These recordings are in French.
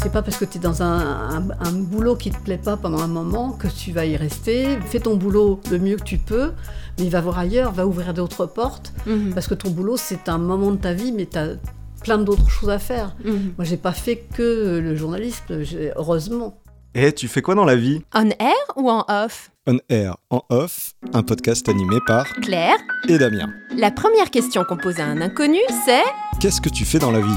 C'est pas parce que tu es dans un, un- un boulot qui te plaît pas pendant un moment que tu vas y rester. Fais ton boulot le mieux que tu peux, mais va voir ailleurs, va ouvrir d'autres portes. Mhm. Parce que ton boulot, c'est un moment de ta vie, mais tu as plein d'autres choses à faire. Mhm. Moi, j'ai pas fait que le journalisme, j'ai- heureusement. Et tu fais quoi dans la vie? On air ou en off? On Air en Off, un podcast animé par Claire, et Damien. la première question qu'on pose à un inconnu, c'est Qu'est-ce que tu fais dans la vie?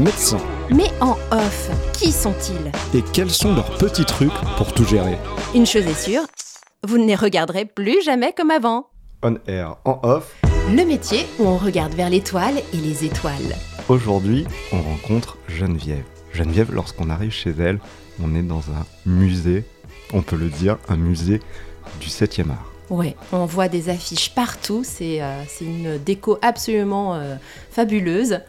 Médecins. Mais en off, qui sont-ils? Et quels sont leurs petits trucs pour tout gérer? Une chose est sûre, vous ne les regarderez plus jamais comme avant. On air en off. Le métier où on regarde vers l'étoile et les étoiles. Aujourd'hui, on rencontre Geneviève. Geneviève, lorsqu'on arrive chez elle, on est dans un musée, on peut le dire, un musée du 7e art. Ouais, on voit des affiches partout, c'est euh, une déco absolument euh, fabuleuse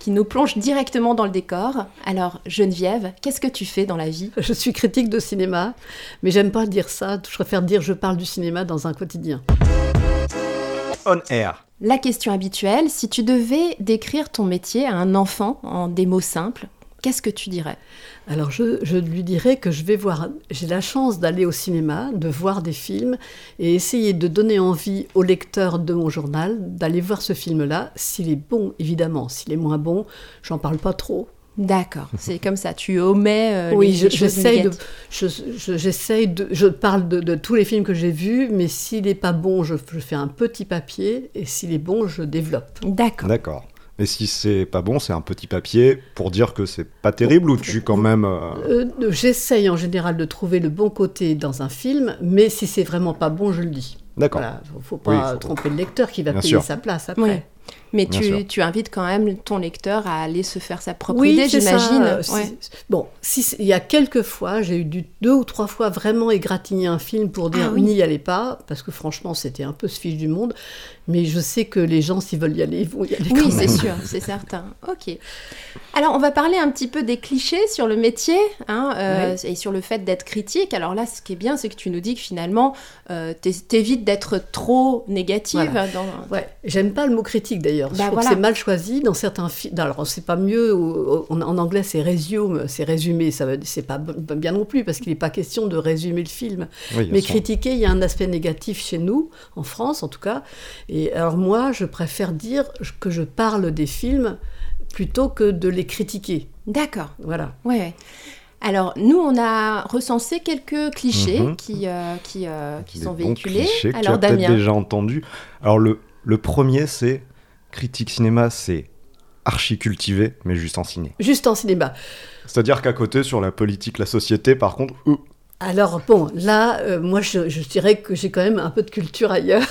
qui nous plonge directement dans le décor. Alors Geneviève, qu'est-ce que tu fais dans la vie? Je suis critique de cinéma, mais j'aime pas dire ça. Je préfère dire je parle du cinéma dans un quotidien. On air. La question habituelle, si tu devais décrire ton métier à un enfant en des mots simples, qu'est-ce que tu dirais? Alors je, je lui dirais que je vais voir, j'ai la chance d'aller au cinéma, de voir des films et essayer de donner envie au lecteur de mon journal d'aller voir ce film-là, s'il est bon évidemment, s'il est moins bon, j'en parle pas trop. D'accord, c'est comme ça, tu omets euh, oui, les, je- les choses j'essaye de, je, je- j'essaye de, je parle de, de tous les films que j'ai vus, mais s'il est pas bon, je, je fais un petit papier et s'il est bon, je développe. D'accord. D'accord. Mais si c'est pas bon, c'est un petit papier pour dire que c'est pas terrible ou tu quand même. euh, Euh, j'essaye en général de trouver le bon côté dans un film, mais si c'est vraiment pas bon, je le dis. D'accord. Voilà, faut, faut pas Oui, faut- tromper le lecteur qui va Bien payer sûr. sa place après. Oui. Mais tu, invites quand même ton lecteur à aller se faire sa propre Oui, idée, j'imagine. Ouais. Bon, si il y a quelques fois, j'ai eu du, deux ou trois fois vraiment égratigner un film pour dire Ah oui. n'y allez pas, parce que franchement, c'était un peu ce fiche du monde. Mais je sais que les gens, s'ils veulent y aller, ils vont y aller Oui, quand c'est même. sûr, c'est certain. Ok. Alors, on va parler un petit peu des clichés sur le métier hein, euh, et sur le fait d'être critique. Alors là, ce qui est bien, c'est que tu nous dis que finalement, euh, t'é- t'évites d'être trop négative. Voilà. Dans... Ouais, j'aime pas le mot critique d'ailleurs. Bah, je trouve voilà. que c'est mal choisi dans certains films. Alors c'est pas mieux. En, en anglais c'est resume, c'est résumé. Ça c'est pas bien non plus parce qu'il n'est pas question de résumer le film. oui, Mais critiquer, il y a un aspect négatif chez nous, en France en tout cas. Et alors moi, je préfère dire que je parle des films plutôt que de les critiquer. D'accord. Voilà. Ouais, ouais. Alors, nous, on a recensé quelques clichés Mhm. qui, euh, qui, euh, qui Des sont bons véhiculés. clichés que tu Alors, Damien. déjà entendu. Alors le, le premier, c'est critique cinéma, c'est archi cultivé, mais juste en ciné. Juste en cinéma. C'est-à-dire qu'à côté, sur la politique, la société, par contre, euh, Alors bon, là, euh, moi je, je dirais que j'ai quand même un peu de culture ailleurs.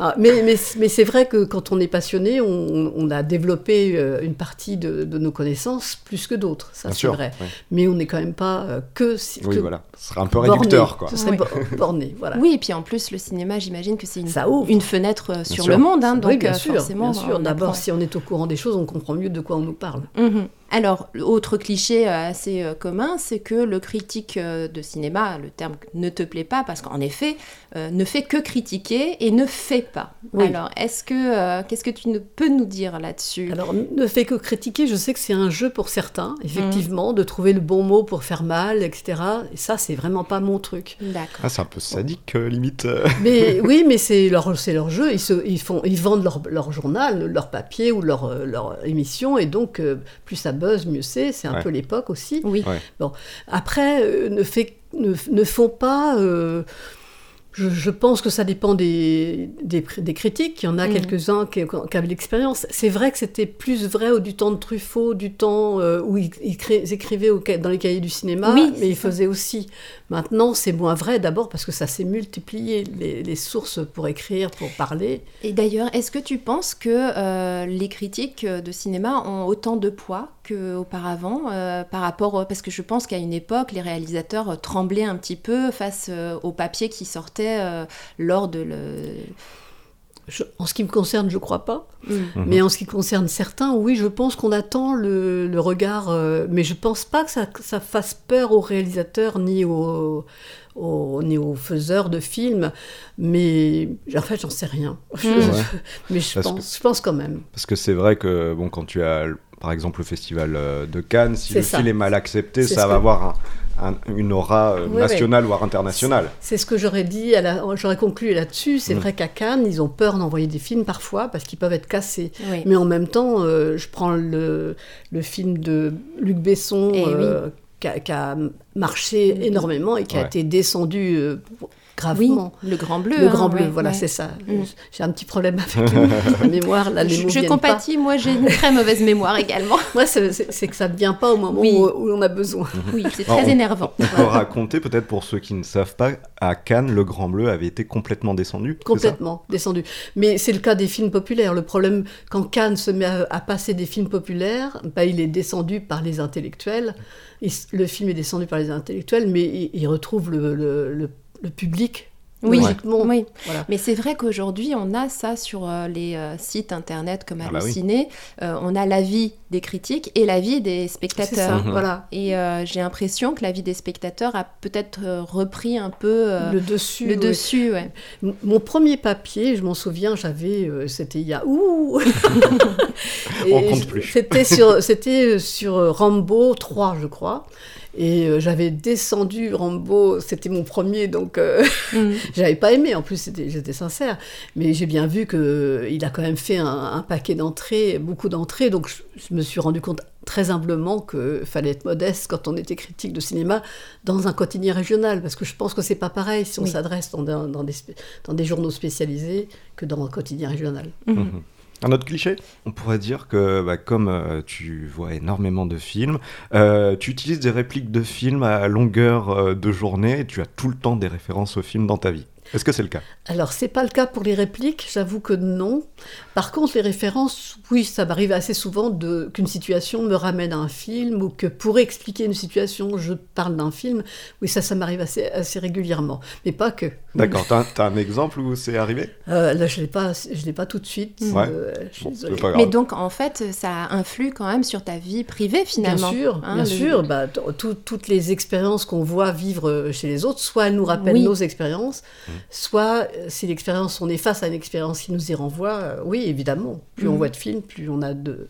Ah, mais mais, mais c'est vrai que quand on est passionné, on, on a développé euh, une partie de, de nos connaissances plus que d'autres, ça c'est vrai. Mais on n'est quand même pas euh, que... si- Oui, que voilà. Ce serait un peu borné. réducteur, quoi. Ce serait Oui. bo- borné, voilà. Oui, et puis en plus, le cinéma, j'imagine que c'est une, Ça ouvre. une fenêtre sur sûr. le monde. hein, oui, donc, bien euh, sûr, forcément, bien sûr. D'abord, si on est au courant des choses, on comprend mieux de quoi on nous parle. Mhm. Alors, autre cliché euh, assez euh, commun, c'est que le critique euh, de cinéma, le terme ne te plaît pas, parce qu'en effet, euh, ne fait que critiquer et ne fait pas. Oui. Alors, est-ce que, euh, qu'est-ce que tu ne peux nous dire là-dessus? Alors, ne fait que critiquer, je sais que c'est un jeu pour certains, effectivement, Mm. de trouver le bon mot pour faire mal, etc. Et ça, c'est vraiment pas mon truc. D'accord. Ah, c'est un peu sadique, euh, limite. Mais oui, mais c'est leur, c'est leur jeu. Ils, se, ils, font, ils vendent leur, leur journal, leur papier ou leur, leur émission. Et donc, euh, plus ça buzz, mieux c'est. C'est un Ouais. peu l'époque aussi. Oui. Ouais. Après, euh, ne, fait, ne, ne font pas. euh, je, je pense que ça dépend des, des, des critiques. Il y en a Mhm. quelques-uns qui, qui avaient l'expérience. C'est vrai que c'était plus vrai au du temps de Truffaut, du temps euh, où ils, ils écrivaient au dans les cahiers du cinéma, Oui, mais ils faisaient aussi. Maintenant, c'est moins vrai d'abord parce que ça s'est multiplié, les, sources pour écrire, pour parler. Et d'ailleurs, est-ce que tu penses que euh, les critiques de cinéma ont autant de poids qu'auparavant par rapport parce que je pense qu'à une époque les réalisateurs tremblaient un petit peu face au papier qui sortait lors de le en ce qui me concerne, je crois pas. Mm. Mais en ce qui concerne certains, oui, je pense qu'on attend le, le regard. euh, mais je pense pas que ça, que ça fasse peur aux réalisateurs ni aux, aux- ni aux faiseurs de films. Mais en fait, j'en sais rien. Je- Mm. Ouais. mais je Parce pense, je pense quand même. Parce que c'est vrai que bon, quand tu as par exemple le festival euh, de Cannes, si le ça. film est mal accepté, ça va que- avoir un- un- une aura euh, nationale voire internationale. C'est ce que j'aurais dit, à la- j'aurais conclu là-dessus. C'est Mm. vrai qu'à Cannes, ils ont peur d'envoyer des films parfois parce qu'ils peuvent être cassés. Oui. Mais en même temps, euh, je prends le, le film de Luc Besson Eh oui. euh, qui, a, qui a marché Mhm. énormément et qui a été descendu Oui, gravement. le grand bleu. Le hein, grand bleu, ouais, voilà, ouais. c'est ça. Mm. J'ai un petit problème avec la mémoire, là, les Je, mots je viennent compatis, moi j'ai une très mauvaise mémoire également. Moi, c'est que ça ne vient pas au moment Oui. où, où on a besoin. Oui, c'est très on- énervant. On peut raconter peut-être pour ceux qui ne savent pas, à Cannes, le Grand Bleu avait été complètement descendu. Complètement descendu. Mais c'est le cas des films populaires. Le problème, quand Cannes se met à, à passer des films populaires, bah, il est descendu par les intellectuels. Il le film est descendu par les intellectuels, mais il, il retrouve le, le- le- le public. Oui, logiquement. oui. Voilà. Mais c'est vrai qu'aujourd'hui, on a ça sur euh, les euh, sites internet comme Ah bah oui. Halluciné. Euh, on a l'avis des critiques et l'avis des ça, spectateurs. Mhm. voilà. Et euh, j'ai l'impression que l'avis des spectateurs a peut-être euh, repris un peu euh, le dessus. le oui. dessus. Ouais. Mon premier papier, je m'en souviens, j'avais, euh, c'était il y a ouh. On compte plus. C'était sur, c'était sur Rambo 3, je crois. Et euh, j'avais descendu Rambo, c'était mon premier, donc euh, Mm. j'avais pas aimé. En plus, j'étais sincère, mais j'ai bien vu que euh, il a quand même fait un, un paquet d'entrées, beaucoup d'entrées. Donc je, je me suis rendu compte très humblement qu'il fallait être modeste quand on était critique de cinéma dans un quotidien régional, parce que je pense que c'est pas pareil si on Oui. s'adresse dans, des- dans des, spé- dans des journaux spécialisés que dans un quotidien régional. Mhm. Un autre cliché? On pourrait dire que, bah, comme euh, tu vois énormément de films, euh, tu utilises des répliques de films à longueur euh, de journée et tu as tout le temps des références aux films dans ta vie. Est-ce que c'est le cas? Alors, c'est pas le cas pour les répliques, j'avoue que non. Par contre, les références, oui, ça m'arrive assez souvent de, qu'une situation me ramène à un film ou que pour expliquer une situation, je parle d'un film. Oui, ça, ça m'arrive assez, assez régulièrement, mais pas que. D'accord, t'as, t'as un exemple où c'est arrivé? Euh, là, je l'ai pas, je l'ai pas tout de suite. Ouais. euh, je suis Bon, désolée. c'est pas grave. Mais donc, en fait, ça influe quand même sur ta vie privée, Bien finalement. sûr, hein, bien le- sûr. Bah, tout- toutes les expériences qu'on voit vivre chez les autres, soit elles nous rappellent Oui. nos expériences, Mmh. soit euh, si l'expérience, on est face à une expérience qui nous y renvoie, euh, oui, évidemment. Plus on Mhm. voit de films, plus on a de...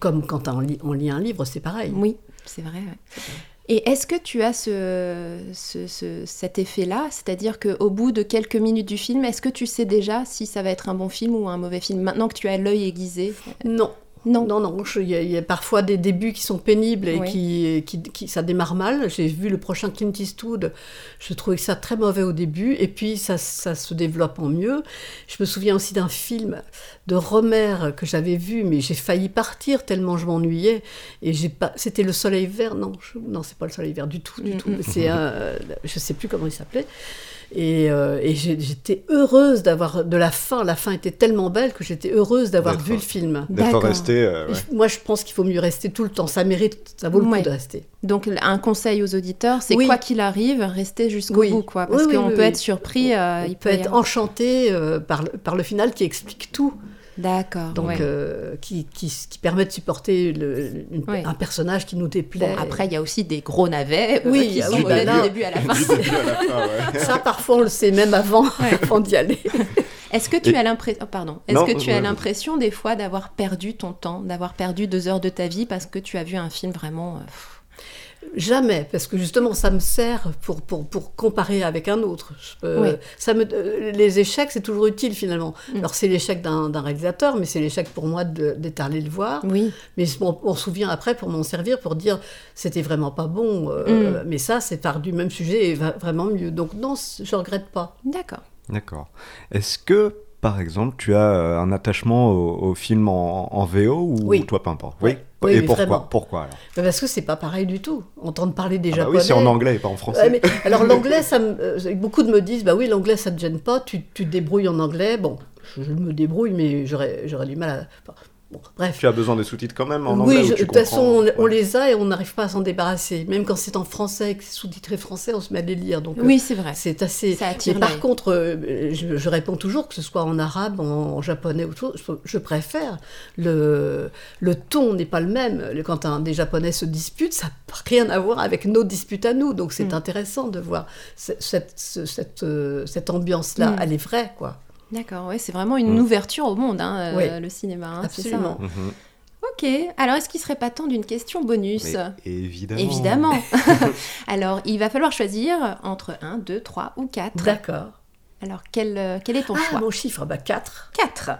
Comme quand on lit, on lit un livre, c'est pareil. Oui, c'est vrai. ouais. Et est-ce que tu as ce, ce- ce- cet effet-là? C'est-à-dire qu'au bout de quelques minutes du film, est-ce que tu sais déjà si ça va être un bon film ou un mauvais film Maintenant que tu as l'œil aiguisé? Non, Non. non, non. Il y, y a parfois des débuts qui sont pénibles et Oui. qui, qui, qui- ça démarre mal. J'ai vu le prochain Clint Eastwood, je trouvais ça très mauvais au début, et puis ça, ça se développe en mieux. Je me souviens aussi d'un film de Romer que j'avais vu, mais j'ai failli partir tellement je m'ennuyais. Et j'ai pas. C'était le Soleil Vert. Non, je- non, c'est pas le Soleil Vert du tout, du Mm, tout. mm. C'est un, je sais plus comment il s'appelait. Et, euh, et j'étais heureuse d'avoir de la fin. La fin était tellement belle que j'étais heureuse d'avoir vu le film. D'être D'accord. resté. euh, ouais. Moi, je pense qu'il faut mieux rester tout le temps. Ça mérite, ça vaut le Ouais. coup de rester. Donc un conseil aux auditeurs, c'est Oui. quoi qu'il arrive, restez jusqu'au Oui. bout, quoi. Parce Oui, oui, qu'on oui, peut oui. être surpris. euh, On il peut être avoir- enchanté euh, par, le, par le final qui explique tout, D'accord. donc ouais. euh, qui, qui, qui permet de supporter le- une- Ouais. un personnage qui nous déplaît. Bon, après, il y a aussi des gros navets euh, Oui, qui ah sont oui, bah là- du début à la fin. Du début à la fin, ouais. Ça, parfois, on le sait même avant, avant d'y aller. Est-ce que tu Et- as l'impression, pardon, est-ce que tu as l'impression des fois d'avoir perdu ton temps, d'avoir perdu deux heures de ta vie parce que tu as vu un film vraiment. Jamais, parce que justement, ça me sert pour, pour, pour comparer avec un autre. Je peux- Oui. ça me, euh, les échecs, c'est toujours utile finalement. Mm. Alors, c'est l'échec d'un d'un réalisateur, mais c'est l'échec pour moi d'être allé le voir. Oui. Mais on, on se souvient après pour m'en servir, pour dire c'était vraiment pas bon. euh, Mm. Mais ça, c'est par du même sujet et va- vraiment mieux. Donc non, je regrette pas. D'accord. D'accord. Est-ce que, par exemple, tu as euh, un attachement au, au film en, en VO ou Oui. toi, peu importe? Oui. Oui, Et pourquoi vraiment. Pourquoi alors? Mais Parce que c'est pas pareil du tout. Entendre parler des Ah bah japonais. Oui, c'est en anglais et pas en français. Ouais, mais alors l'anglais, ça me- euh, beaucoup de me disent, bah oui, l'anglais, ça te gêne pas, tu, tu te débrouilles en anglais. Bon, je, je me débrouille, mais j'aurais du mal à... bref. Tu as besoin des sous-titres quand même en oui, anglais je- ou tu de toute façon, on, les a et on n'arrive pas à s'en débarrasser. Même quand c'est en français et que c'est sous-titré français, on se met à les lire. Donc, Oui, c'est vrai. c'est assez. Ça attire Mais par contre, euh, je, je réponds toujours, que ce soit en arabe, en, en japonais ou autre chose, je, je préfère. Le, le ton n'est pas le même. Le- Quand un, des japonais se disputent, ça n'a rien à voir avec nos disputes à nous. Donc c'est Mm. intéressant de voir cette, cette, euh, cette ambiance-là. Mm. Elle est vraie, quoi. D'accord, ouais, c'est vraiment une Mm. ouverture au monde, hein, euh, Oui. le cinéma. hein, c'est ça. Absolument. Mhm. Ok, alors est-ce qu'il serait pas temps d'une question bonus Mais évidemment. Évidemment. alors, il va falloir choisir entre 1, 2, 3 ou 4. D'accord. Alors, quel, euh, quel est ton Ah, choix mon chiffre, bah 4. 4.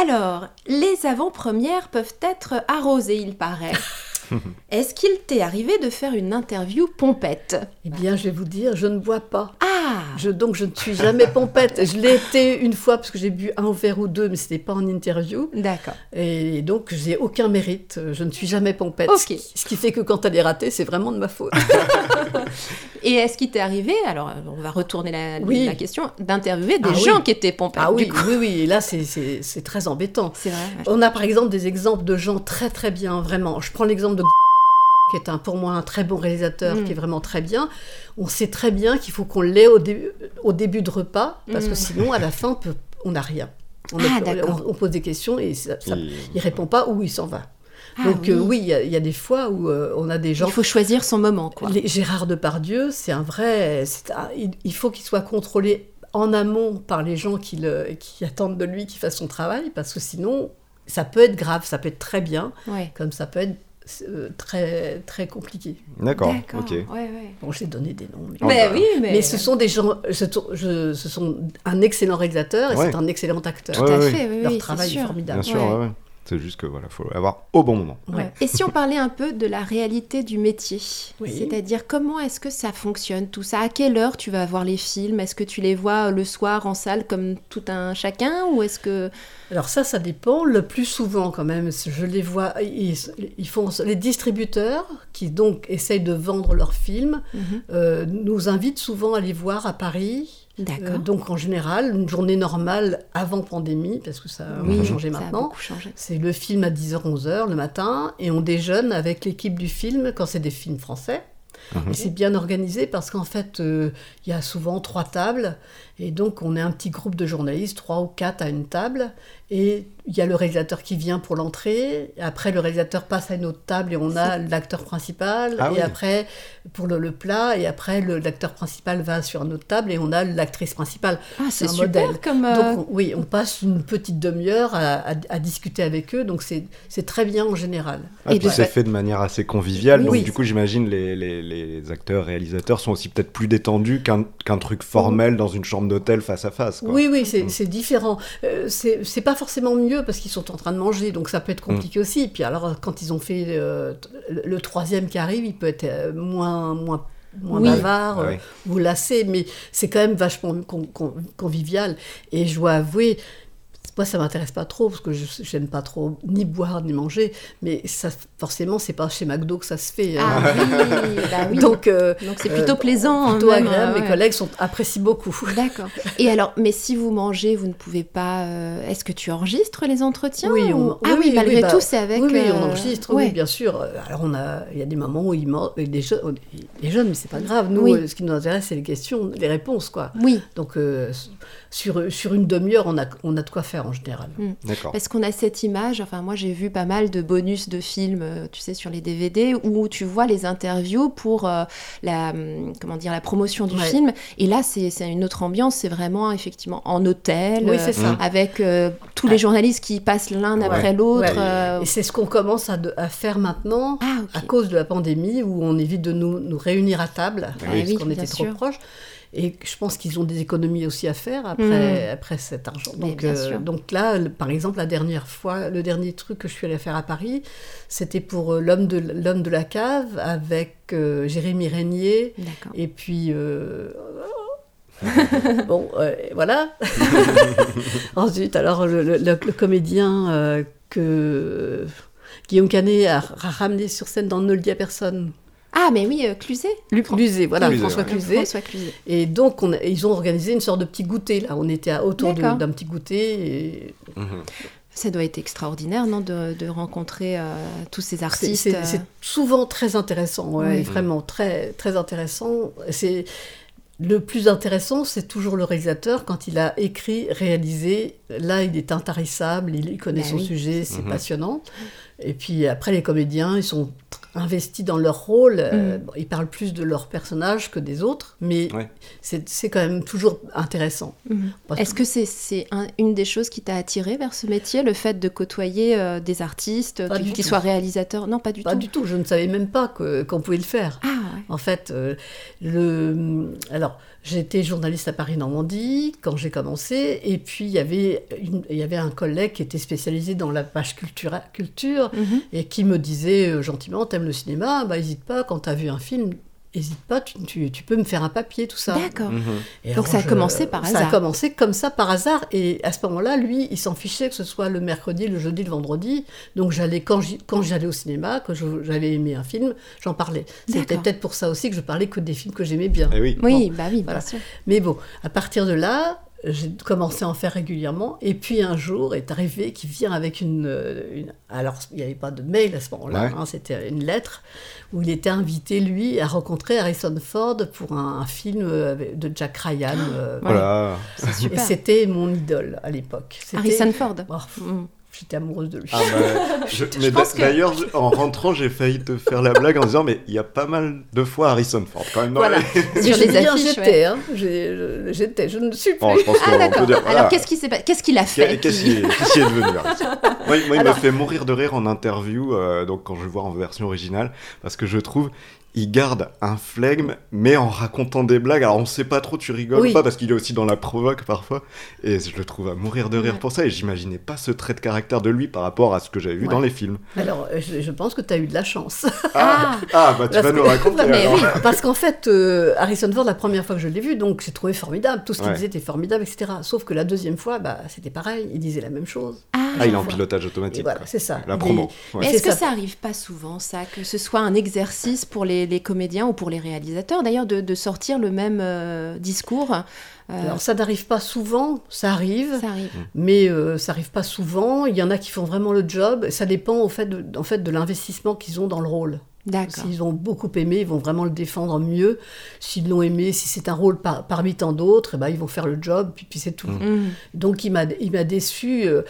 Alors, les avant-premières peuvent être arrosées, il paraît. Est-ce qu'il t'est arrivé de faire une interview pompette? Eh bien, je vais vous dire, je ne bois pas. Ah Je, donc, je ne suis jamais pompette. Je l'ai été une fois parce que j'ai bu un verre ou deux, mais ce n'était pas en interview. D'accord. Et donc, j'ai aucun mérite. Je ne suis jamais pompette. Ok. Ce, qui, ce qui fait que quand elle est ratée, c'est vraiment de ma faute. Et est-ce qu'il t'est arrivé, alors euh, on va retourner la, Oui. la question, d'interviewer des Ah oui. gens qui étaient pompettes ah oui, du coup oui, oui. Et là, c'est- très embêtant. C'est vrai. ouais. On a par exemple des exemples de gens très très bien, vraiment. Je prends l'exemple de qui est un, pour moi un très bon réalisateur, Mm. qui est vraiment très bien. On sait très bien qu'il faut qu'on l'ait au, dé- au début de repas, parce Mm. que sinon, à la fin, on n'a rien. On, Ah, on- on pose des questions et ça, ça- Il- il répond pas ou il s'en va. Ah Donc euh, oui, il y, a- il y a des fois où euh, on a des gens... Il faut choisir son moment, quoi. Les- Gérard Depardieu, c'est un vrai... c'est un- il, il faut qu'il soit contrôlé en amont par les gens qui, le- qui attendent de lui qu'il fasse son travail, parce que sinon, ça peut être grave, ça peut être très bien, Ouais. comme ça peut être euh, très, très compliqué. D'accord, D'accord. ok. Ouais, ouais. Bon, j'ai donné des noms. mais- mais oui, mais, Mais ce sont des gens, je, je- ce sont un excellent réalisateur et Ouais. c'est un excellent acteur. tout à ouais. fait, oui, Leur oui, travail c'est est sûr. formidable. Bien sûr, Ouais. ouais, ouais. C'est juste que voilà, faut avoir au bon moment. Ouais. Et si on parlait un peu de la réalité du métier Oui. C'est-à-dire comment est-ce que ça fonctionne tout ça? À quelle heure tu vas voir les films? Est-ce que tu les vois le soir en salle comme tout un chacun Ou est-ce que... Alors ça, ça dépend. Le plus souvent, quand même, je les vois. Ils, ils font les distributeurs qui donc essayent de vendre leurs films Mhm. euh, nous invitent souvent à les voir à Paris. D'accord. Euh, donc en général, une journée normale avant pandémie, parce que ça a oui, changé ça a maintenant. changé. C'est le film à 10h, 11h le matin, et on déjeune avec l'équipe du film quand c'est des films français. Mhm. Et c'est bien organisé parce qu'en fait, euh, il y a souvent trois tables, et donc on est un petit groupe de journalistes, trois ou quatre à une table, et il y a le réalisateur qui vient pour l'entrée, après le réalisateur passe à une autre table et on a l'acteur principal, Ah et oui. après pour le, le plat, et après l'acteur principal va sur une autre table et on a l'actrice principale. Ah, c'est super modèle. comme... euh, Donc on- oui, on passe une petite demi-heure à, à- à discuter avec eux, donc c'est très bien en général. Ah, Et puis c'est fait- de manière assez conviviale, Oui. donc Oui. du coup j'imagine les, les, les acteurs, réalisateurs sont aussi peut-être plus détendus qu'un truc formel dans une chambre d'hôtel face à face. Quoi. Oui, oui, c'est Mm. différent. Euh, c'est c'est pas forcément mieux parce qu'ils sont en train de manger, donc ça peut être Mm. compliqué aussi. Puis alors, quand ils ont fait euh, le, le troisième qui arrive, il peut être euh, moins, moins, moins Oui. bavard Ah euh, oui. ou lassé, mais c'est quand même vachement con- con- convivial. Et je dois avouer, moi, ça m'intéresse pas trop parce que je j'aime pas trop ni boire ni manger, mais ça, forcément, c'est pas chez McDo que ça se fait. hein. Ah oui, bah oui. Donc, euh, Donc c'est plutôt euh, plaisant. plutôt même, agréable. euh, Mes collègues sont, apprécient beaucoup. D'accord. Et alors, mais si vous mangez, vous ne pouvez pas. euh, Est-ce que tu enregistres les entretiens Oui, ou- on- Ah oui, oui, malgré bah, tout, c'est avec. Oui, oui, on enregistre, ouais. oui, bien sûr. Alors, on a, il y a des moments où ils mangent, des jeunes, des jeunes, mais c'est pas grave. Nous, ce qui nous intéresse, c'est les questions, les réponses, quoi. Oui, Donc, sur, sur une demi-heure, on a, on a de quoi faire en général. D'accord. parce qu'on a cette image. Enfin, moi, j'ai vu pas mal de bonus de films, euh, tu sais, sur les DVD, où tu vois les interviews pour euh, la, hum, comment dire, la promotion du Ouais. film. Et là, c'est une autre ambiance. C'est vraiment effectivement en hôtel. Oui, euh, ça. avec euh, tous les journalistes qui passent l'un Ouais. après l'autre. Ouais. euh, Et c'est ce qu'on commence à, de- à faire maintenant. Ah, à cause de la pandémie où on évite de nous, nous réunir à table Ah parce oui, qu'on était trop proches. Et je pense qu'ils ont des économies aussi à faire après, après cet argent. Donc, euh, donc là, par exemple, la dernière fois, le dernier truc que je suis allée faire à Paris, c'était pour euh, l'homme de, l'homme de la cave avec euh, Jérémy Régnier. D'accord. Et puis, euh, bon, euh, voilà. Ensuite, alors, le, le- le- le comédien euh, que Guillaume Canet a, a ramené sur scène dans Ne le dit à personne. Ah, mais oui, euh, Cluzet. Luc Cluzet, voilà, Cluzet, François ouais. Cluzet. François Cluzet. Et donc, on a- ils ont organisé une sorte de petit goûter, là. On était à- autour d'un petit goûter. Et... Mhm. Ça doit être extraordinaire, non, de, de rencontrer euh, tous ces artistes. C'est euh. c'est souvent très intéressant, ouais, Oui. vraiment très, très intéressant. C'est le plus intéressant, c'est toujours le réalisateur quand il a écrit, réalisé. Là, il est intarissable, il connaît Bah son oui. sujet, c'est Mhm. passionnant. Et puis après, les comédiens, ils sont investis dans leur rôle. euh, bon, ils parlent plus de leur personnage que des autres, mais Ouais. c'est c'est quand même toujours intéressant. Parce Est-ce que c'est c'est un- une des choses qui t'a attiré vers ce métier, le fait de côtoyer euh, des artistes, Pas qui, soient réalisateurs? Non, pas du Pas tout. du tout, je ne savais même pas qu'on pouvait le faire. Ah, ouais. En fait, euh, le... alors j'étais journaliste à Paris-Normandie quand j'ai commencé, et puis il y avait une- il y avait un collègue qui était spécialisé dans la page culture Mhm. et qui me disait euh, gentiment t'aimes le cinéma, bah hésite pas quand t'as vu un film. Hésite pas, tu, tu- tu peux me faire un papier, tout ça. D'accord. Mhm. Donc ça a je- commencé par Ça hasard. a commencé comme ça par hasard. Et à ce moment-là, lui, il s'en fichait que ce soit le mercredi, le jeudi, le vendredi. Donc j'allais quand j'allais au cinéma, que j'avais aimé un film, j'en parlais. C'était peut-être pour ça aussi que je parlais que des films que j'aimais bien. Eh oui. Oui, bah oui, Voilà. bien sûr. Mais bon, à partir de là, j'ai commencé à en faire régulièrement. Et puis un jour est arrivé qui vient avec une. euh, une- alors, il n'y avait pas de mail à ce moment-là, Ouais. hein, c'était une lettre où il était invité, lui, à rencontrer Harrison Ford pour un, un film euh, de Jack Ryan. euh, Voilà. C'est et super. c'était mon idole à l'époque. Harrison Ford. Oh. J'étais amoureuse de lui. Ah bah, je- mais pense d'a- que- d'ailleurs, en rentrant, j'ai failli te faire la blague en disant, mais il y a pas mal de fois Harrison Ford quand même dans Voilà. Mais Sur je les affiches, j'étais, ouais. hein. J'étais, je ne suis plus. Bon, je pense Ah qu'on d'accord. peut dire. Alors qu'est-ce qui s'est pas- qu'est-ce qu'il a fait Qu'est- Qu'est-ce qui- est, devenu Harrison Moi, il- me fait mourir de rire en interview, euh, donc quand je le vois en version originale, parce que je trouve il garde un flegme, mais en racontant des blagues. Alors on sait pas trop, tu rigoles Oui. pas, parce qu'il est aussi dans la provoque parfois, et je le trouve à mourir de rire Ouais. pour ça, et j'imaginais pas ce trait de caractère de lui par rapport à ce que j'avais vu Ouais. dans les films. Alors, euh, je, je pense que tu as eu de la chance. Ah, Ah, bah tu Parce vas que- nous raconter Mais alors. oui. Parce qu'en fait, euh, Harrison Ford, la première fois que je l'ai vu, donc j'ai trouvé formidable. Tout ce qu'il Ouais. disait était formidable, etc. Sauf que la deuxième fois, bah, c'était pareil. Il disait la même chose. ah, Ah, il est en pilotage Et automatique. voilà, c'est ça. La promo. est-ce que ça. ça arrive pas souvent, ça, que ce soit un exercice pour les, les comédiens ou pour les réalisateurs, d'ailleurs, de, de sortir le même euh, discours euh, Alors, ça n'arrive pas souvent, ça arrive. Ça arrive. Mais euh, ça arrive pas souvent. Il y en a qui font vraiment le job. Ça dépend au fait de, en fait, de l'investissement qu'ils ont dans le rôle. S'ils ont beaucoup aimé, ils vont vraiment le défendre mieux. S'ils l'ont aimé, si c'est un rôle par- parmi tant d'autres, eh ben, ils vont faire le job, puis, puis c'est tout. Mm. Mhm. Donc il m'a, il m'a déçu, euh,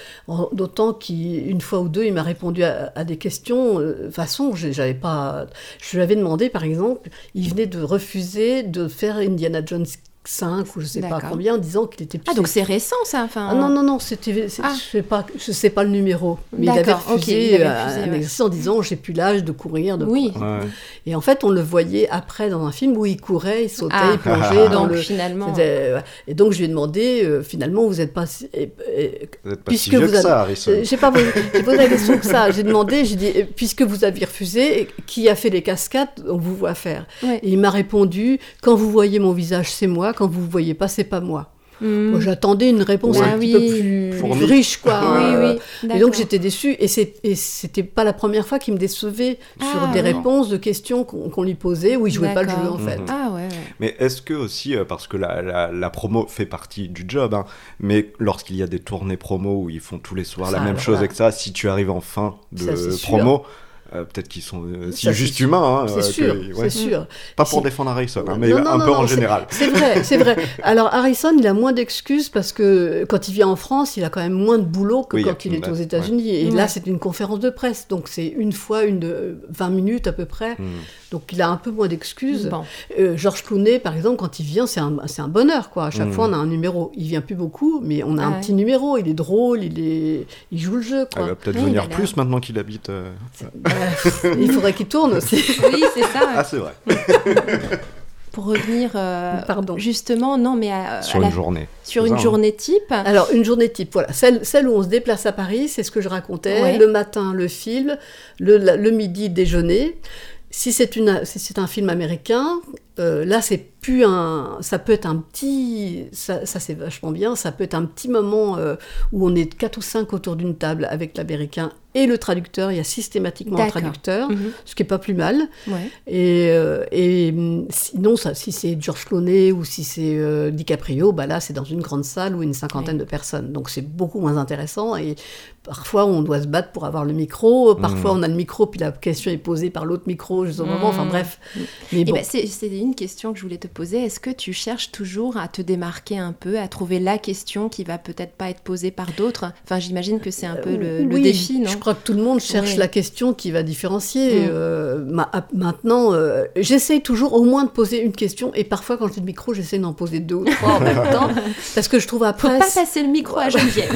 d'autant qu'une fois ou deux, il m'a répondu à, à des questions. euh, De toute façon, j'avais pas. Je lui avais demandé, par exemple, il venait de refuser de faire Indiana Jones 5 ou je sais pas combien, en disant qu'il était plus. Ah, donc c'est récent, ça enfin... Ah non, non, non, c'était, c'est- Ah. je sais pas, je sais pas le numéro, mais il avait D'accord, ok, refusé, il avait euh, refusé, un ouais. exercice en disant j'ai plus l'âge de courir, de Oui. Ouais. Et en fait, on le voyait après dans un film où il courait, il sautait, Ah. il plongeait dans Donc le. finalement... Et donc je lui ai demandé, euh, finalement, vous êtes pas. si- et- et- Vous êtes pas Puisque si vieux vous que avez- ça, Harrison. euh, J'ai pas posé, j'ai posé la question que ça. J'ai demandé, j'ai dit, euh, puisque vous aviez refusé, qui a fait les cascades, on vous voit faire. Ouais. Et il m'a répondu, quand vous voyez mon visage, c'est moi, quand vous ne voyez pas, c'est pas moi. Moi, j'attendais une réponse Bah un oui. petit peu plus, riche, quoi. Oui, Euh, oui. Et donc j'étais déçue, et c'était pas la première fois qu'il me décevait sur Ah, des ouais. réponses de questions qu'on lui posait où il jouait pas le jeu en fait. Ah ouais, ouais. Mais est-ce que aussi, euh, parce que la, la, la promo fait partie du job, hein, mais lorsqu'il y a des tournées promo où ils font tous les soirs la même chose que ça, si tu arrives en fin de Ça, sûr. Euh, peut-être qu'ils sont euh, si Ça, c'est juste humains. hein, C'est euh, sûr, que- ouais. c'est sûr. Pas pour défendre Harrison, hein, mais Non, non, un non, peu non, en général. C'est vrai, c'est vrai. Alors Harrison, il a moins d'excuses parce que quand il vient en France, il a quand même moins de boulot que Oui, quand il est aux États-Unis. Et Ouais. là, c'est une conférence de presse, donc c'est une fois une de 20 minutes à peu près. Hmm. Donc il a un peu moins d'excuses. Bon. Euh, Georges Clooney, par exemple, quand il vient, c'est un, c'est un bonheur, quoi. À chaque Mm. fois, on a un numéro. Il vient plus beaucoup, mais on a Ah un ouais. petit numéro. Il est drôle, il, est... il joue le jeu, Il va peut-être Oui, venir plus maintenant qu'il habite. euh, il faudrait qu'il tourne aussi. Oui, c'est ça. Ah, c'est vrai. Pour revenir euh, Pardon. justement, non, mais à, Sur à la- une journée. sur une ça, hein. journée type. Alors, une journée type, voilà. Celle, celle où on se déplace à Paris, c'est ce que je racontais. Ouais. Le matin, le film. Le, la- le midi, déjeuner. Si c'est une- si c'est un film américain, Euh, là, c'est plus un. Ça peut être un petit. Ça, ça, c'est vachement bien. Ça peut être un petit moment euh, où on est quatre ou cinq autour d'une table avec l'américain et le traducteur. Il y a systématiquement un traducteur, Mhm. ce qui est pas plus mal. Ouais. Et, euh, et hum, sinon, ça, si c'est George Clooney ou si c'est euh, DiCaprio, bah là, c'est dans une grande salle où une cinquantaine de personnes. Donc c'est beaucoup moins intéressant. Et parfois, on doit se battre pour avoir le micro. Parfois, on a le micro, puis la question est posée par l'autre micro juste au moment. Enfin Mm. bref. Mais Eh bon. ben, c'est une question que je voulais te poser. Est-ce que tu cherches toujours à te démarquer un peu, à trouver la question qui va peut-être pas être posée par d'autres? Enfin, j'imagine que c'est un peu le, défi, non? Je crois que tout le monde cherche Oui. la question qui va différencier. Mm. Euh, ma- à- maintenant, euh, j'essaye toujours au moins de poser une question, et parfois quand j'ai le micro, j'essaie d'en poser deux ou trois en même temps, parce que je trouve Faut après, pas passer le micro à Geneviève.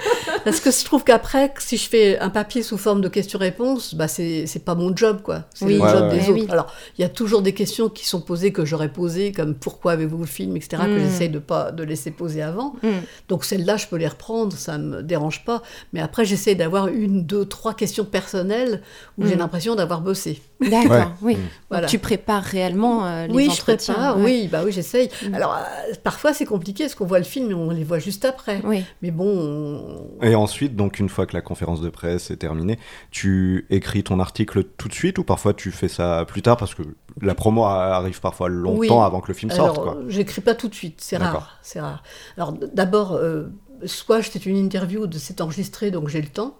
parce que je trouve qu'après, si je fais un papier sous forme de question-réponse, bah c'est c'est pas mon job, quoi. C'est Oui. le Ouais, job ouais. des Eh autres. oui. Alors, il y a toujours des questions qui sont posées que j'aurais posées, comme pourquoi avez-vous le film, etc., que Mm. j'essaye de pas de laisser poser avant. Mm. Donc celles-là, je peux les reprendre, ça me dérange pas. Mais après, j'essaie d'avoir une, deux, trois questions personnelles où j'ai Mm. l'impression d'avoir bossé. D'accord, Ouais. oui. Mm. Donc, Voilà. tu prépares réellement euh, les oui, je prépare. ouais. Oui, bah oui, j'essaye. Mm. Alors euh, parfois c'est compliqué parce qu'on voit le film et on les voit juste après. Oui. Mais bon, on- Et ensuite, donc une fois que la conférence de presse est terminée, tu écris ton article tout de suite ou parfois tu fais ça plus tard parce que la promo arrive parfois longtemps Oui. avant que le film sorte. Alors, euh, j'écris pas tout de suite, c'est D'accord. rare, c'est rare. Alors d'abord, euh, soit c'est une interview, de- c'est enregistré, donc j'ai le temps.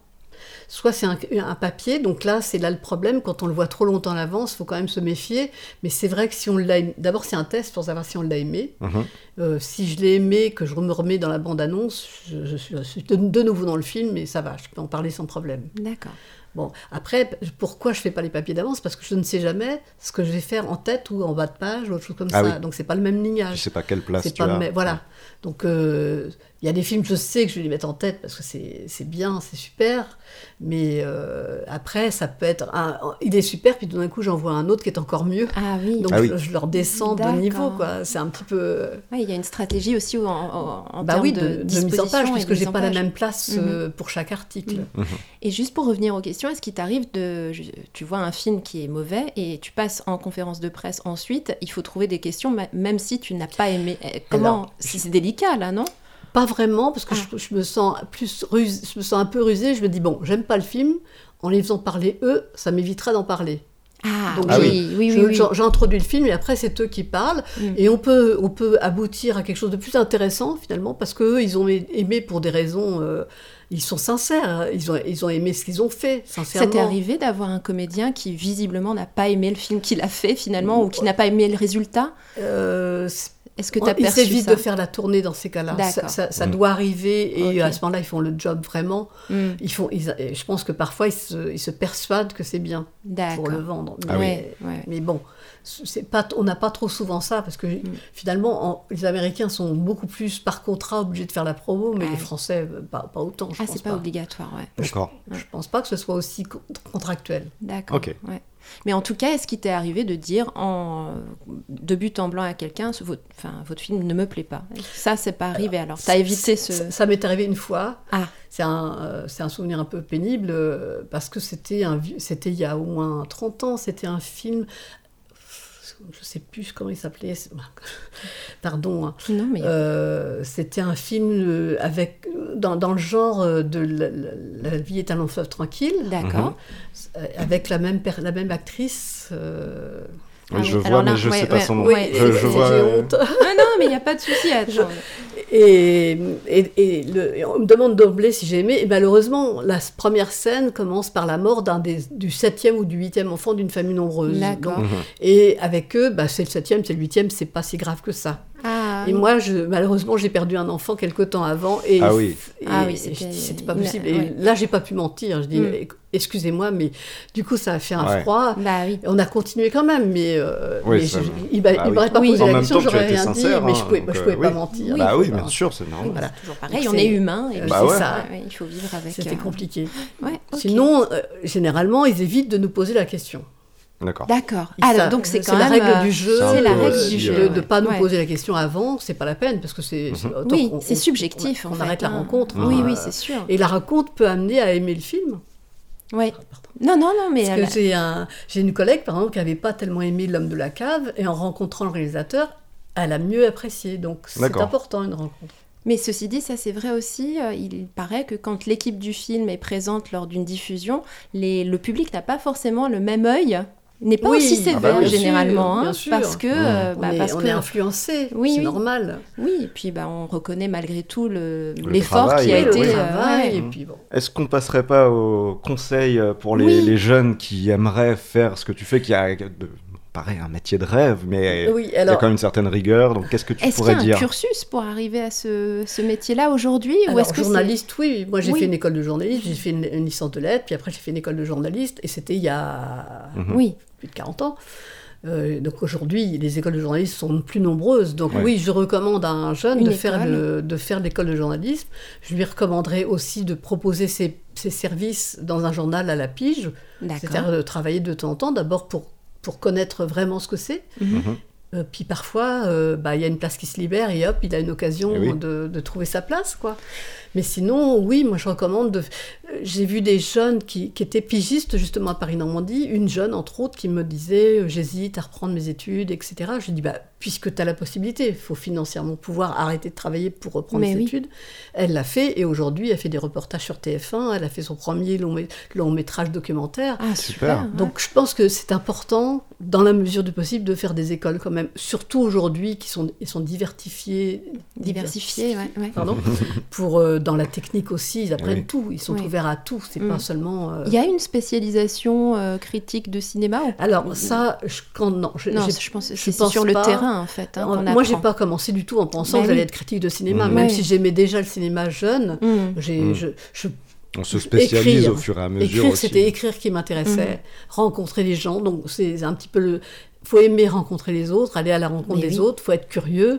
Soit c'est un, un papier, donc là c'est là le problème, quand on le voit trop longtemps à l'avance, il faut quand même se méfier. Mais c'est vrai que si on l'a aimé- d'abord c'est un test pour savoir si on l'a aimé. Mhm. Euh, si je l'ai aimé, que je me remets dans la bande-annonce, je, je suis, je suis de, de nouveau dans le film, et ça va, je peux en parler sans problème. D'accord. Bon, après, pourquoi je fais pas les papiers d'avance? Parce que je ne sais jamais ce que je vais faire en tête ou en bas de page ou autre chose comme Ah ça. oui. Donc c'est pas le même Tu lignage. sais pas quelle place C'est tu pas as. mais- voilà. Donc euh, il y a des films, je sais que je vais les mettre en tête parce que c'est c'est bien, c'est super. Mais euh, après, ça peut être un, il est super, puis tout d'un coup j'en vois un autre qui est encore mieux. Ah oui. Donc Ah oui. je, je leur descends de niveau, quoi. C'est un petit peu. Ouais, il y a une stratégie aussi en, en, en bah termes oui, de, de, de mise en page, puisque j'ai pas la même place euh, pour chaque article. Mhm. Et juste pour revenir aux questions, est-ce qu'il t'arrive de... Tu vois un film qui est mauvais et tu passes en conférence de presse ensuite, il faut trouver des questions même si tu n'as pas aimé. Comment Alors, Si c'est délicat là, non? Pas vraiment, parce que Ah. je, je me sens plus ruse, je me sens un peu rusée. Je me dis bon, j'aime pas le film. En les faisant parler eux, ça m'évitera d'en parler. Ah, Donc, Ah oui, oui. oui, J'introduis le film et après c'est eux qui parlent Mm. et on peut, on peut aboutir à quelque chose de plus intéressant finalement parce qu'eux ils ont aimé pour des raisons, euh, ils sont sincères, ils ont, ils ont aimé ce qu'ils ont fait Ça sincèrement. t'est arrivé d'avoir un comédien qui visiblement n'a pas aimé le film qu'il a fait finalement ou qui n'a pas aimé le résultat? Euh, Est-ce que tu as ils perçu évitent ça de faire la tournée dans ces cas-là. Ça, D'accord. ça- ça doit arriver et à ce moment-là ils font le job vraiment. Hmm, Ils font, ils- je pense que parfois ils se, ils se persuadent que c'est bien pour le vendre. Ah oui. Ouais, ouais. Mais bon, c'est pas, on n'a pas trop souvent ça parce que finalement, en- les Américains sont beaucoup plus par contrat obligés de faire la promo, mais Ah les. Français, euh, pas, pas autant. Je Ah, c'est pas, obligatoire, ouais. D'accord. Je pense pas que ce soit aussi co- contractuel. D'accord. Ok. ouais. Mais en tout cas, est-ce qu'il t'est arrivé de dire en de but en blanc à quelqu'un, votre, enfin, votre film ne me plaît pas? Ça, c'est pas arrivé alors. T'as évité ce. Ça, ça m'est arrivé une fois. Ah. C'est un, euh, c'est un souvenir un peu pénible euh, parce que c'était un c'était il y a au moins 30 ans. C'était un film. Je sais plus comment il s'appelait. Pardon. hein. Non, mais. Euh, c'était un film euh, avec dans, dans le genre euh, de la, la- la vie est un long fleuve tranquille, D'accord. avec la même la même actrice. euh, Oui, Ah je oui. vois, Alors là, mais je ouais, sais pas ouais, son nom. ouais. je, je vois. j'ai euh, honte. Ah non, mais il n'y a pas de souci. Attends. Et, et, et le- et on me demande d'emblée si j'ai aimé. Et malheureusement, la première scène commence par la mort d'un des, du septième ou du huitième enfant d'une famille nombreuse. Donc, Mhm. et avec eux, bah, c'est le septième, c'est le huitième, c'est pas si grave que ça. Ah, Et moi, je, malheureusement, j'ai perdu un enfant quelque temps avant. Et, Ah oui. et- Ah oui, et c'était- je dis, c'était pas possible. Et ouais. là, j'ai pas pu mentir. Je dis, Mm. excusez-moi, mais du coup, ça a fait un Ouais. froid. Bah oui. On a continué quand même, mais, euh, Oui, mais ça- je- il bah il oui. m'aurait pas Oui. posé En la question, j'aurais rien sincère, dit, mais je hein, pouvais, donc, je pouvais euh, pas oui. mentir. Bah oui, bien sûr, c'est normal. Voilà. Toujours pareil, Donc on est humain. Et Euh, Bah c'est ça. il faut vivre avec. C'était euh, compliqué. Sinon, généralement, ils évitent de nous poser la question. D'accord. Alors, donc c'est quand la règle euh, du jeu. C'est la règle du euh, jeu. de ne pas nous poser la question avant, c'est pas la peine parce que c'est autant Oui, c'est on- subjectif on, arrête la hein. rencontre. Oui, oui, euh, c'est sûr. Et la rencontre peut amener à aimer le film. Oui. Non, non, non, mais. Parce que j'ai un, j'ai une collègue, par exemple, qui n'avait pas tellement aimé L'homme de la cave, et en rencontrant le réalisateur, elle a mieux apprécié. Donc c'est important une rencontre. Mais ceci dit, ça c'est vrai aussi, euh, il paraît que quand l'équipe du film est présente lors d'une diffusion, les- le public n'a pas forcément le même œil, n'est pas Oui, aussi ah sévère bah oui, bien généralement, sûr, hein, bien sûr. parce que, euh, on bah, est, parce on que est influencé, Oui, c'est oui. normal. oui, et puis bah, on reconnaît malgré tout le- Le l'effort travail, qui a oui, le été. euh, travail, ouais. et puis bon. Est-ce qu'on passerait pas au conseil pour les, Oui. les jeunes qui aimeraient faire ce que tu fais, qui a de, pareil, un métier de rêve, mais Oui, il y a quand même une certaine rigueur, donc qu'est-ce que tu Est-ce qu'il y pourrais a un dire cursus pour arriver à ce, ce métier-là aujourd'hui ou est-ce que journaliste, oui. Moi, j'ai Oui. fait une école de journaliste, j'ai fait une, une licence de lettres, puis après, j'ai fait une école de journaliste, et c'était il y a Mhm. Oui, plus de 40 ans. Euh, donc aujourd'hui, les écoles de journalisme sont plus nombreuses. Donc Ouais. oui, je recommande à un jeune Une de faire, le- de faire l'école de journalisme. Je lui recommanderais aussi de proposer ses, ses services dans un journal à la pige, d'accord. c'est-à-dire de travailler de temps en temps, d'abord pour, pour connaître vraiment ce que c'est. Mhm. Mhm. Euh, puis parfois, euh, bah, il y a une place qui se libère et hop, il a une occasion Eh oui. de, de trouver sa place. quoi. Mais sinon, oui, moi je recommande de... euh, J'ai vu des jeunes qui, qui étaient pigistes justement à Paris-Normandie, une jeune entre autres qui me disait euh, j'hésite à reprendre mes études, etc. Je lui dis bah, puisque tu as la possibilité, il faut financièrement pouvoir arrêter de travailler pour reprendre Mais ses oui. études. Elle l'a fait et aujourd'hui elle fait des reportages sur TF1, elle a fait son premier long, long métrage documentaire. Ah, Super. ouais. Donc je pense que c'est important, dans la mesure du possible, de faire des écoles quand même, surtout aujourd'hui qui sont, ils sont diversifiés. Diversifié, ouais, ouais. Pardon. Pour, euh, dans la technique aussi, ils apprennent Oui. tout, ils sont Oui. ouverts à tout, c'est Mm. pas seulement... euh, Il y a une spécialisation euh, critique de cinéma ou... Alors ça, je, quand, non, je, Non, je pense que je c'est sur le terrain en fait. hein, qu'on moi, j'ai pas commencé du tout en pensant Bah que j'allais oui. être critique de cinéma, Mm. même si j'aimais déjà le cinéma jeune. Mm. J'ai, Mm. je, je On se spécialise Écrire. au fur et à mesure Écrire, c'était écrire qui m'intéressait, rencontrer les gens. Donc c'est un petit peu le. faut aimer rencontrer les autres, aller à la rencontre Mais des oui. autres. faut être curieux,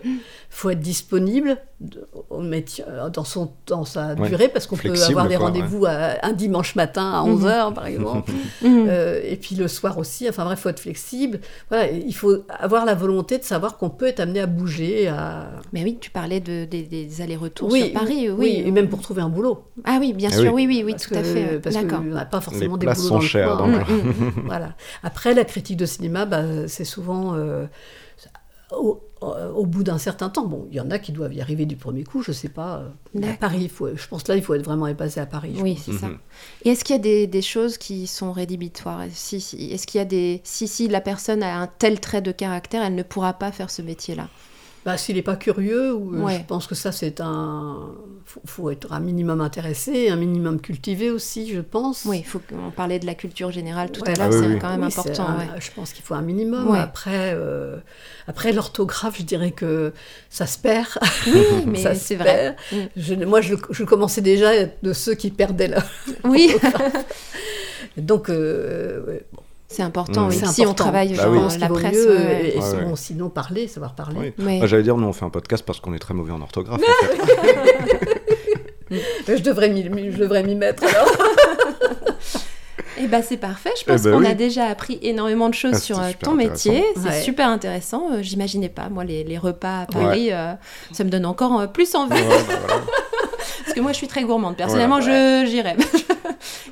faut être disponible de- au métier, euh, dans son dans sa Ouais. durée parce qu'on peut avoir des rendez-vous un dimanche matin à Mhm. 11h par exemple. Mm. Euh, et puis le soir aussi. Enfin bref, faut être flexible. Voilà, il faut avoir la volonté de savoir qu'on peut être amené à bouger, à Mais oui, tu parlais de, des, des allers-retours oui, sur Paris, oui. et même pour trouver un boulot. Ah oui, bien Ah sûr, oui. oui, oui, Parce tout à fait. Parce D'accord. qu'on n'a pas forcément Les des boulots sont dans le chères, coin. donc. Mm, mm, mm. voilà. Après, la critique de cinéma, bah, c'est souvent euh, au, au bout d'un certain temps. Bon, il y en a qui doivent y arriver du premier coup, je sais pas. euh, mais à. Paris, il faut, je pense là, il faut être vraiment basé à Paris. Oui, c'est ça. Mhm. Et est-ce qu'il y a des, des choses qui sont rédhibitoires? Si, si- Est-ce qu'il y a des... Si, si la personne a un tel trait de caractère, elle ne pourra pas faire ce métier-là? Bah, S'il n'est pas curieux, ou, euh, Ouais. je pense que ça, c'est un. faut, faut être un minimum intéressé, un minimum cultivé aussi, je pense. Oui, il faut qu'on parlait de la culture générale tout Ouais. à l'heure, Ah oui, c'est oui. quand même Oui, important. un- ouais. Je pense qu'il faut un minimum. Ouais. Après, euh, après l'orthographe, je dirais que ça se perd. Oui, mais Ça se c'est vrai. perd. Je- moi, je, je commençais déjà à être de ceux qui perdaient la. Oui, Donc, euh, ouais, c'est important. Mm. oui. c'est Si on travaille Bah genre, oui. je pense la presse. mieux, ouais. et, et Ouais, bon, ouais. sinon parler, savoir parler. Oui. Mais- Ah, J'allais dire, nous on fait un podcast parce qu'on est très mauvais en orthographe. en fait. Je devrais m'y, je devrais m'y mettre alors. Eh ben c'est parfait. Je Eh pense ben qu'on oui. a déjà appris énormément de choses Ah, sur euh, super ton métier. C'est Ouais. super intéressant. Euh, J'imaginais pas, moi, les, les repas à Paris, euh, ça me donne encore plus envie. Ouais, bah, voilà. Parce que moi, je suis très gourmande. Personnellement, je j'irais.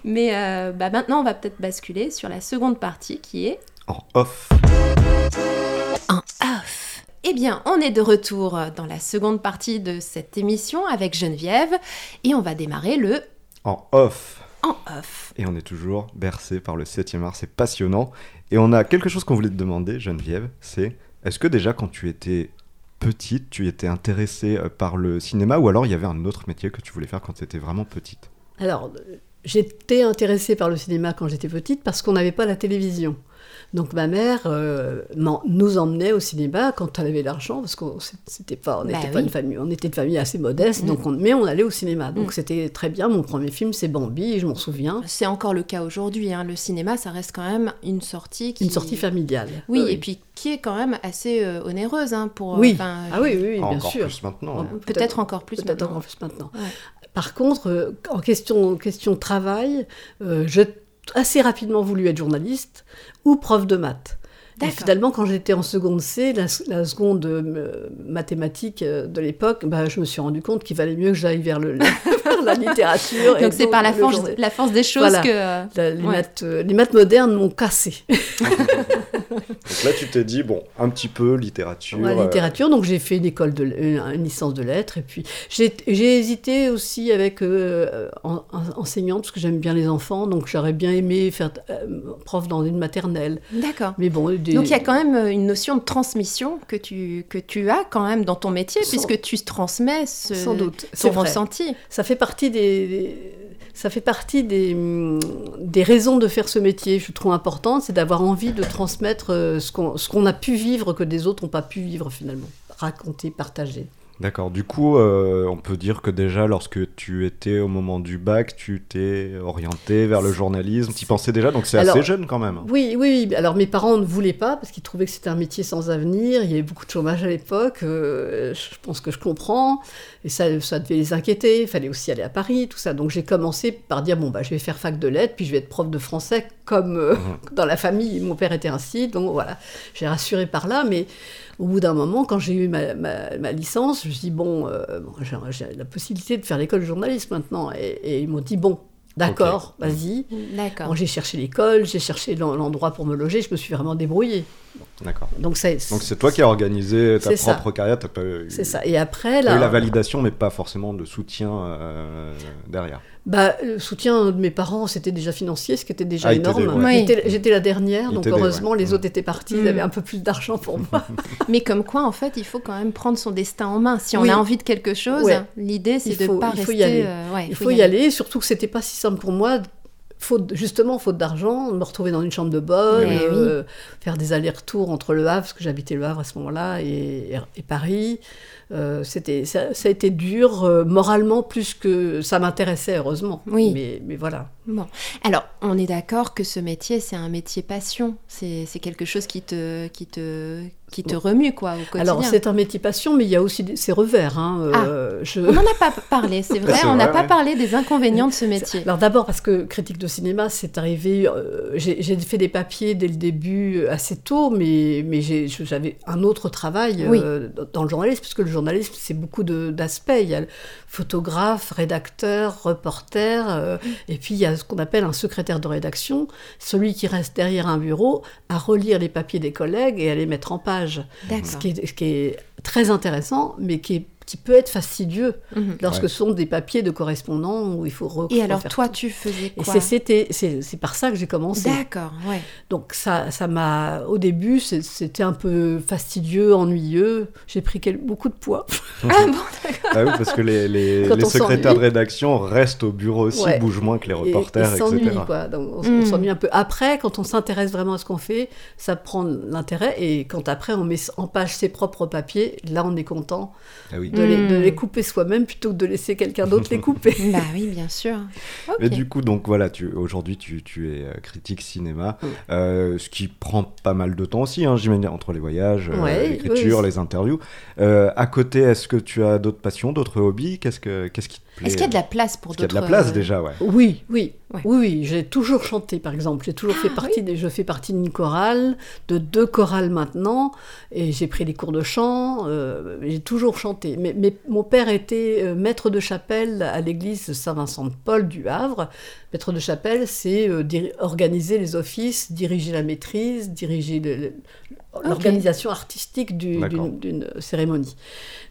Mais euh, bah, maintenant, on va peut-être basculer sur la seconde partie qui est En off. en off. Eh bien, on est de retour dans la seconde partie de cette émission avec Geneviève et on va démarrer le En off. en off. Et on est toujours bercé par le 7e art, c'est passionnant. Et on a quelque chose qu'on voulait te demander, Geneviève, c'est est-ce que déjà quand tu étais petite, tu étais intéressée euh, par le cinéma ou alors il y avait un autre métier que tu voulais faire quand tu étais vraiment petite? Alors, j'étais intéressée par le cinéma quand j'étais petite parce qu'on n'avait pas la télévision. Donc ma mère euh, nous emmenait au cinéma quand elle avait l'argent, parce qu'on c'était pas, on Bah n'était pas oui. une famille, on était une famille assez modeste, Mm. donc on, mais on allait au cinéma. Donc Mm. c'était très bien. Mon premier film, c'est Bambi, je m'en souviens. C'est encore le cas aujourd'hui. hein. Le cinéma, ça reste quand même une sortie qui... Une sortie familiale. Oui, Euh, et puis qui est quand même assez euh, onéreuse hein, pour... euh, Oui. enfin, Ah oui, oui, oui, bien Encore sûr. plus maintenant. hein. Peut-être encore plus Peut-être encore plus maintenant. Ouais. Par contre, euh, en question, question travail, euh, j'ai assez rapidement voulu être journaliste ou prof de maths. Et finalement, quand j'étais en seconde C, la, seconde euh, mathématique euh, de l'époque, bah, je me suis rendu compte qu'il valait mieux que j'aille vers, le, la littérature. donc c'est par la force, la force des choses que... les, maths, les, maths, modernes m'ont cassé. donc là, tu t'es dit, bon, un petit peu littérature. La littérature, donc j'ai fait une école, de, une, licence de lettres, et puis j'ai hésité aussi avec en, enseignante, parce que j'aime bien les enfants, donc j'aurais bien aimé faire prof dans une maternelle. D'accord. Mais bon, donc il y a quand même euh, une notion de transmission que tu, que tu as quand même dans ton métier, puisque tu transmets ce, Sans doute. ressenti. Ça fait partie des, ça fait partie des, des, raisons de faire ce métier, je trouve important, c'est d'avoir envie de transmettre euh, ce qu'on a pu vivre que des autres n'ont pas pu vivre finalement, raconter, partager. D'accord. Du coup, euh, on peut dire que déjà, lorsque tu étais au moment du bac, tu t'es orienté vers le journalisme. Tu pensais déjà, donc c'est assez jeune quand même. Oui, oui, Alors mes parents ne voulaient pas parce qu'ils trouvaient que c'était un métier sans avenir. Il y avait beaucoup de chômage à l'époque. Euh, je pense que je comprends. Et ça, ça devait les inquiéter. Il fallait aussi aller à Paris, tout ça. Donc j'ai commencé par dire bon bah je vais faire fac de lettres, puis je vais être prof de français comme euh, mhm. dans la famille. Mon père était ainsi, donc voilà. J'ai rassuré par là, mais au bout d'un moment, quand j'ai eu ma, ma, licence, je me suis dit, bon, euh, j'ai la possibilité de faire l'école de journalisme maintenant. Et, ils m'ont dit, bon, d'accord, vas-y. D'accord. j'ai cherché l'école, j'ai cherché l'endroit pour me loger, je me suis vraiment débrouillée. D'accord. Donc c'est toi qui as organisé ta propre carrière. C'est ça. Et après là, eu la validation, mais pas forcément de soutien euh, derrière. Bah, le soutien de mes parents, c'était déjà financier, ce qui était déjà ah, énorme. J'étais la dernière, donc heureusement, les autres étaient partis, ils mm. avaient un peu plus d'argent pour moi. Mais comme quoi, en fait, il faut quand même prendre son destin en main. Si on a envie de quelque chose, l'idée, c'est de ne pas il faut Y aller. Euh, il, faut, y, aller. surtout que c'était pas si simple pour moi faute, justement, faute d'argent, me retrouver dans une chambre de bonne, eh euh, faire des allers-retours entre Le Havre, parce que j'habitais Le Havre à ce moment-là, et, et Paris. Euh, c'était, ça, a été dur euh, moralement plus que ça m'intéressait, heureusement. Oui. Mais, mais, voilà. Bon. Alors, on est d'accord que ce métier, c'est un métier passion. C'est, c'est quelque chose qui te, qui te, qui te remue quoi au quotidien. Alors c'est un métier passion, mais il y a aussi ses revers. Hein. Euh, ah, On n'en a pas parlé, c'est vrai. on n'a pas parlé des inconvénients de ce métier. Alors d'abord parce que critique de cinéma, c'est arrivé. Euh, j'ai fait des papiers dès le début assez tôt, mais mais j'avais un autre travail euh, dans le journalisme, puisque le journalisme c'est beaucoup d'aspects. Il y a le photographe, rédacteur, reporter, et puis il y a ce qu'on appelle un secrétaire de rédaction, celui qui reste derrière un bureau à relire les papiers des collègues et à les mettre en page ce qui, est, ce qui est très intéressant, mais qui est qui peut être fastidieux mhm. lorsque ce sont des papiers de correspondants où il faut Et alors toi, tu faisais quoi C'est par ça que j'ai commencé. D'accord, ouais. Donc ça, ça m'a, au début, c'était un peu fastidieux, ennuyeux. J'ai pris beaucoup de poids. ah bon, d'accord. Ah oui, parce que les, les, les secrétaires de rédaction restent au bureau aussi, bougent moins que les reporters, et, et etc. Quoi. Donc, on, hmm. s'ennuie un peu. Après, quand on s'intéresse vraiment à ce qu'on fait, ça prend l'intérêt. Et quand après on met en page ses propres papiers, là on est content. Ah oui de, les, hmm. couper soi-même plutôt que de laisser quelqu'un d'autre les couper. bah oui, bien sûr. Mais du coup, donc voilà, tu, aujourd'hui tu, tu es euh, critique cinéma, euh, ce qui prend pas mal de temps aussi, hein, j'imagine, entre les voyages, euh, l'écriture, les interviews. à côté, est-ce que tu as d'autres passions, d'autres hobbies? Qu'est-ce que qu'est-ce qui te plaît Est-ce qu'il y a de la place pour d'autres Il y a de la place déjà, ouais. Oui, oui. Oui, oui, j'ai toujours chanté, par exemple. J'ai toujours fait ah, partie des, je fais partie d'une chorale, de deux chorales maintenant, et j'ai pris des cours de chant. j'ai toujours chanté. Mais, mais, mon père était euh, maître de chapelle à l'église Saint-Vincent de Paul du Havre. Maître de chapelle, c'est euh, organiser les offices, diriger la maîtrise, diriger l'organisation artistique d'une cérémonie.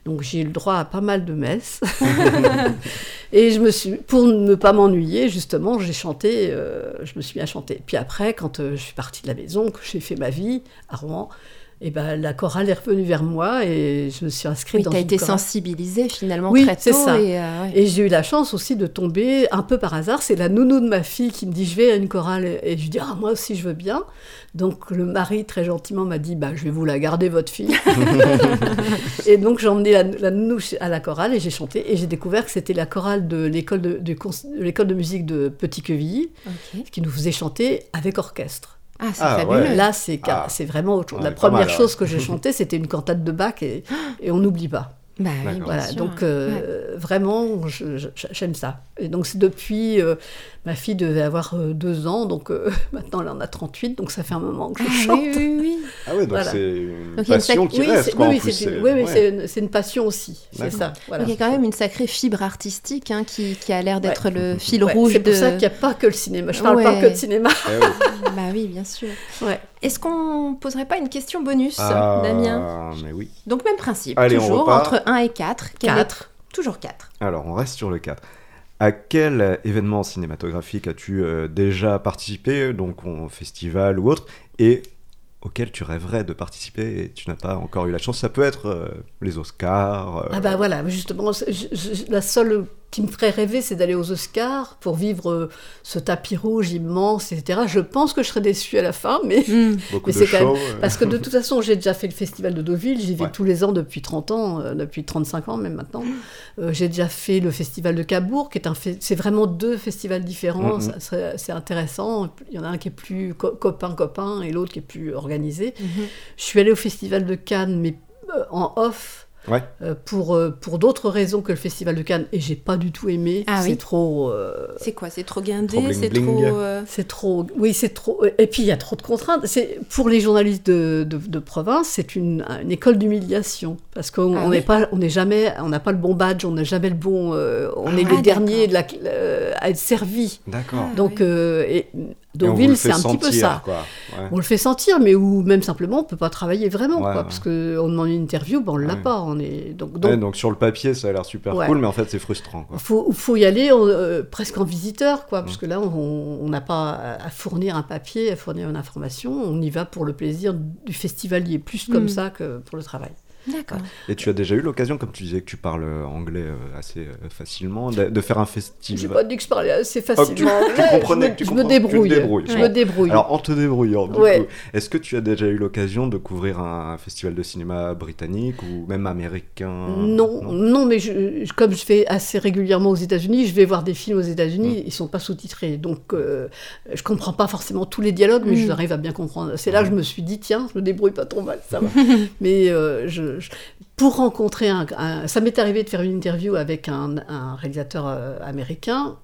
Donc j'ai eu le droit à pas mal de messes. et je me suis, pour ne pas m'ennuyer, justement, j'ai chanté, euh, je me suis mis à chanter. Puis après, quand je suis partie de la maison, que j'ai fait ma vie à Rouen, et ben, la chorale est revenue vers moi et je me suis inscrite oui, dans as été sensibilisée finalement oui, très tôt. Ça. Et, euh, et j'ai eu la chance aussi de tomber un peu par hasard. C'est la nounou de ma fille qui me dit je vais à une chorale et je lui dis ah moi aussi je veux bien. Donc le mari très gentiment m'a dit bah je vais vous la garder votre fille. et donc j'ai emmené la, nounou à la chorale et j'ai chanté et j'ai découvert que c'était la chorale de l'école de, l'école de musique de Petit Quevilly qui nous faisait chanter avec orchestre. Ah, c'est ah, fabuleux. Là, c'est ah. c'est vraiment autre chose. la première chose que j'ai chantée, c'était une cantate de Bach et, et on n'oublie pas. Bah, oui, voilà, donc euh, vraiment, j'aime ça. Et donc c'est depuis, euh, ma fille devait avoir euh, deux ans, donc maintenant elle en a 38, donc ça fait un moment que je ah chante. Oui, oui, oui. oui, donc Voilà. c'est une Donc passion sac- qui oui, reste. quoi, oui, c'est une, c'est- oui, oui, ouais. c'est une, c'est une passion aussi. C'est ça. Voilà. Donc il y a quand même une sacrée fibre artistique hein, qui, qui a l'air d'être le fil Ouais, rouge c'est pour de. ça qu'il n'y a pas que le cinéma. Je parle pas que de cinéma. Eh oui. Bah oui, bien sûr. Ouais. Est-ce qu'on poserait pas une question bonus, Ah, Damien? mais oui. Donc même principe, Allez, toujours entre 1 et 4. Quel est- 4. Toujours 4. Alors, on reste sur le 4. À quel événement cinématographique as-tu euh, déjà participé, donc en festival ou autre, et auquel tu rêverais de participer et tu n'as pas encore eu la chance? Ça peut être euh, les Oscars. euh, Ah bah voilà, justement, la seule qui me ferait rêver, c'est d'aller aux Oscars pour vivre euh, ce tapis rouge immense, etc. Je pense que je serais déçue à la fin, mais de c'est quand même- euh, parce que de toute façon, j'ai déjà fait le festival de Deauville, j'y vais Ouais. tous les ans depuis 30 ans, euh, depuis 35 ans même maintenant. Euh, j'ai déjà fait le festival de Cabourg, qui est un, fe- c'est vraiment deux festivals différents, c'est c'est intéressant. Il y en a un qui est plus co- copain-copain et l'autre qui est plus organisé. Je suis allée au festival de Cannes, mais euh, en off. Ouais. euh, pour, euh, pour d'autres raisons que le festival de Cannes et j'ai pas du tout aimé Ah c'est oui. trop euh, C'est quoi C'est trop guindé C'est trop. euh, c'est trop oui c'est trop et puis il y a trop de contraintes c'est pour les journalistes de, de, de province c'est une, une école d'humiliation parce qu'on Ah on oui. n'est pas on n'est jamais on n'a pas le bon badge on n'a jamais le bon euh, on est Ah, les derniers de d'accord. la, euh, à être servis D'accord. Ah, donc oui. euh, et Deauville fait c'est un petit peu sentir, ça Quoi. Ouais. on le fait sentir, mais ou même simplement, on peut pas travailler vraiment, Ouais, quoi, ouais. parce que on demande une interview, ben on l'a Ouais. pas, on est donc Ouais, donc donc sur le papier, ça a l'air super Ouais. cool, mais en fait, c'est frustrant. Quoi. faut faut y aller euh, presque en visiteur, quoi, Mm. parce que là on on n'a pas à à fournir un papier, à fournir une information, on y va pour le plaisir du festivalier, plus comme Mm. ça que pour le travail. D'accord. Et tu as déjà eu l'occasion, comme tu disais que tu parles euh, anglais euh, assez euh, facilement, de, de faire un J'ai festival. pas dit que je parlais assez Oh, tu- facilement. tu comprenais je tu je me comprends- tu te débrouille. débrouilles. Je me débrouille. Alors, en te débrouillant, Ouais. est-ce que tu as déjà eu l'occasion de couvrir un festival de cinéma britannique ou même américain? Non, non, mais je- je- comme je vais assez régulièrement aux États-Unis, je vais voir des films aux États-Unis, ils sont pas sous-titrés, donc euh, je comprends pas forcément tous les dialogues, mais Mm. j'arrive à bien comprendre. C'est là que je me suis dit, tiens, je me débrouille pas trop mal, ça va. mais euh, je, pour rencontrer un, ça m'est arrivé de faire une interview avec un, réalisateur euh, américain.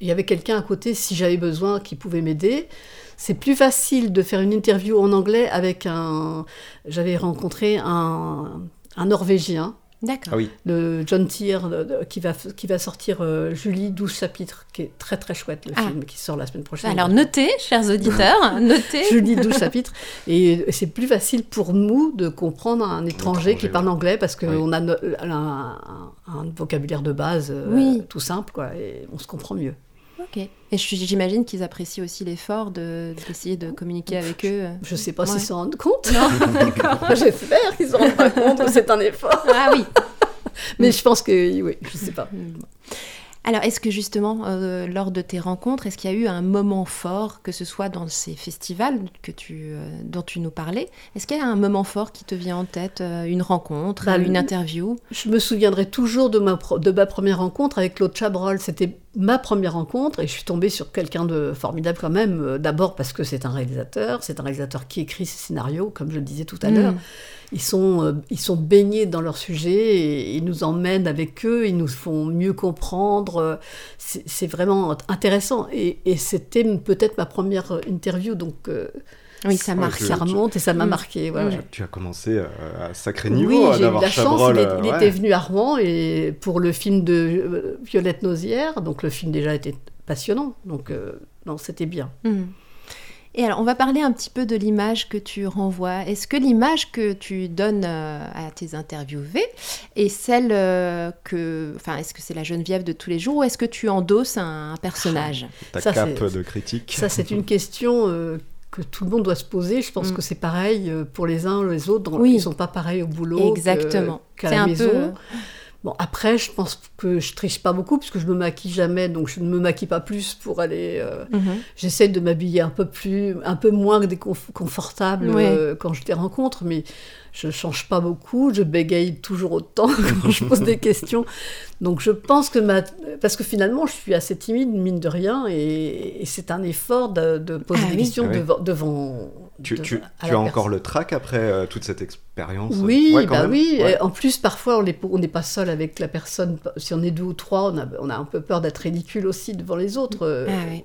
Il y avait quelqu'un à côté, si j'avais besoin, qui pouvait m'aider. C'est plus facile de faire une interview en anglais avec un. J'avais rencontré un Norvégien D'accord. Ah oui, le John de- de- qui, va, qui va sortir euh, Julie 12 chapitres, qui est très très chouette le Ah. film, qui sort la semaine prochaine. Alors notez, chers auditeurs, notez. Julie 12 chapitres. Et c'est plus facile pour nous de comprendre un étranger qui parle ouais. anglais parce Oui. qu'on a no- un, un- un vocabulaire de base euh, Oui. tout simple, quoi, et on se comprend mieux. Ok. Et j'imagine qu'ils apprécient aussi l'effort de- d'essayer de, communiquer avec eux. Je sais pas Ouais. s'ils s'en rendent compte. J'espère qu'ils s'en rendent pas compte que c'est un effort. Ah oui. Mais je pense que oui, je sais pas. Alors, est-ce que justement, euh, lors de tes rencontres, est-ce qu'il y a eu un moment fort, que ce soit dans ces festivals que tu, euh, dont tu nous parlais Est-ce qu'il y a un moment fort qui te vient en tête euh, Une rencontre, Bah, une interview? Je me souviendrai toujours de ma, de ma première rencontre avec Claude Chabrol. C'était ma première rencontre et je suis tombée sur quelqu'un de formidable quand même. Euh, D'abord parce que c'est un réalisateur, c'est un réalisateur qui écrit ses scénarios, comme je le disais tout à Mm. l'heure. Ils sont, euh, ils sont baignés dans leur sujet et ils nous emmènent avec eux, ils nous font mieux comprendre. Euh, C'est vraiment intéressant. Et, et c'était peut-être ma première interview, donc Oui, ça Ouais, marque. que- ça remonte et ça m'a Mm. marqué. Mm. tu as commencé euh, à sacré niveau Oui, euh, j'ai eu la chance. Il, est- euh, il ouais. était venu à Rouen et pour le film de euh, Violette Nausière. Donc le film déjà était passionnant. Donc euh, non, c'était bien. Hmm. Et alors, on va parler un petit peu de l'image que tu renvoies. Est-ce que l'image que tu donnes euh, à tes interviewés est celle euh, que... Enfin, est-ce que c'est la Geneviève de tous les jours ou est-ce que tu endosses un, personnage? Ta Ça, cape de critique. Ça, c'est une question euh, que tout le monde doit se poser. Je pense Mm. que c'est pareil euh, pour les uns les autres. Dans- Oui. Ils sont pas pareils au boulot Exactement. qu'à la un maison. peu... Bon, après, je pense que je triche pas beaucoup puisque je me maquille jamais, donc je ne me maquille pas plus pour aller. euh, mhm. J'essaie de m'habiller un peu plus, un peu moins déconf- confortable euh, quand je les rencontre, mais je change pas beaucoup. Je bégaye toujours autant quand je pose des questions. Donc je pense que ma, parce que finalement je suis assez timide mine de rien, et, et c'est un effort de, de poser Ah des oui. questions Ah oui. devant. devant Tu, de- tu- à tu la as encore le trac après euh, toute cette expérience Oui, Ouais, quand bah même oui. Ouais. En plus, parfois, on n'est on pas seul avec la personne. Si on est deux ou trois, on a, on a un peu peur d'être ridicule aussi devant les autres. euh, Ah oui.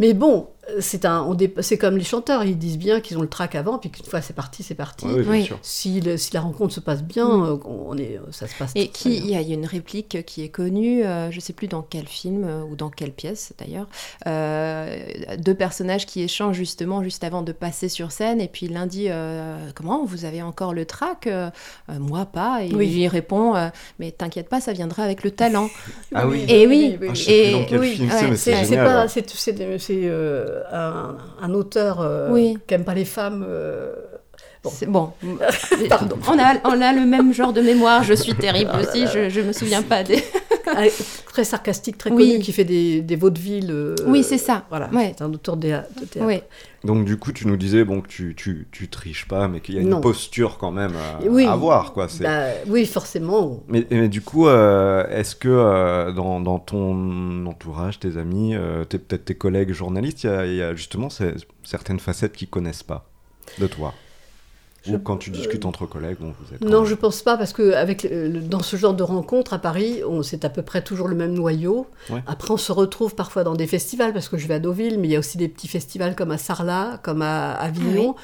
Mais bon, c'est un, on dé- c'est comme les chanteurs, ils disent bien qu'ils ont le trac avant, puis qu'une fois c'est parti, c'est parti. Ouais, oui, bien Oui. sûr. Si, le- si la rencontre se passe bien, Mm. euh, on est, ça se passe Et très qui, bien. il y a il y a une réplique qui est connue, euh, je sais plus dans quel film ou dans quelle pièce d'ailleurs, euh, deux personnages qui échangent justement juste avant de passer sur scène et puis l'un dit euh, comment vous avez encore le trac Euh, euh, Moi pas et Oui. lui répond euh, mais t'inquiète pas ça viendra avec le talent. Ah oui. Et oui, Ah, je sais Et- oui, ouais, c'est, c'est c'est- C'est génial. pas, c'est, c'est, c'est, euh, un, un auteur euh, Oui. qui aime pas les femmes. euh, Bon. C'est bon. Pardon. On a, on a le même genre de mémoire. Je suis terrible aussi. Je, je me souviens pas des. Ah, très sarcastique, très Oui. connu, qui fait des, des vaudevilles. euh, Oui, c'est ça. Voilà, Ouais. c'est un auteur de, thé- de théâtre. Oui. Donc du coup, tu nous disais bon que tu, tu, tu triches pas, mais qu'il y a une Non. posture quand même à, Oui. à avoir, quoi. C'est... Bah, oui, forcément. Mais, mais du coup, euh, est-ce que euh, dans, dans ton entourage, tes amis, euh, tes- peut-être tes collègues journalistes, il y a, il y a justement ces- certaines facettes qu'ils connaissent pas de toi? Ou quand tu discutes entre collègues, bon, vous êtes Non, même- je pense pas, parce que avec dans ce genre de rencontres à Paris, on, c'est à peu près toujours le même noyau. Ouais. Après, on se retrouve parfois dans des festivals, parce que je vais à Deauville, mais il y a aussi des petits festivals comme à Sarlat, comme à Avignon,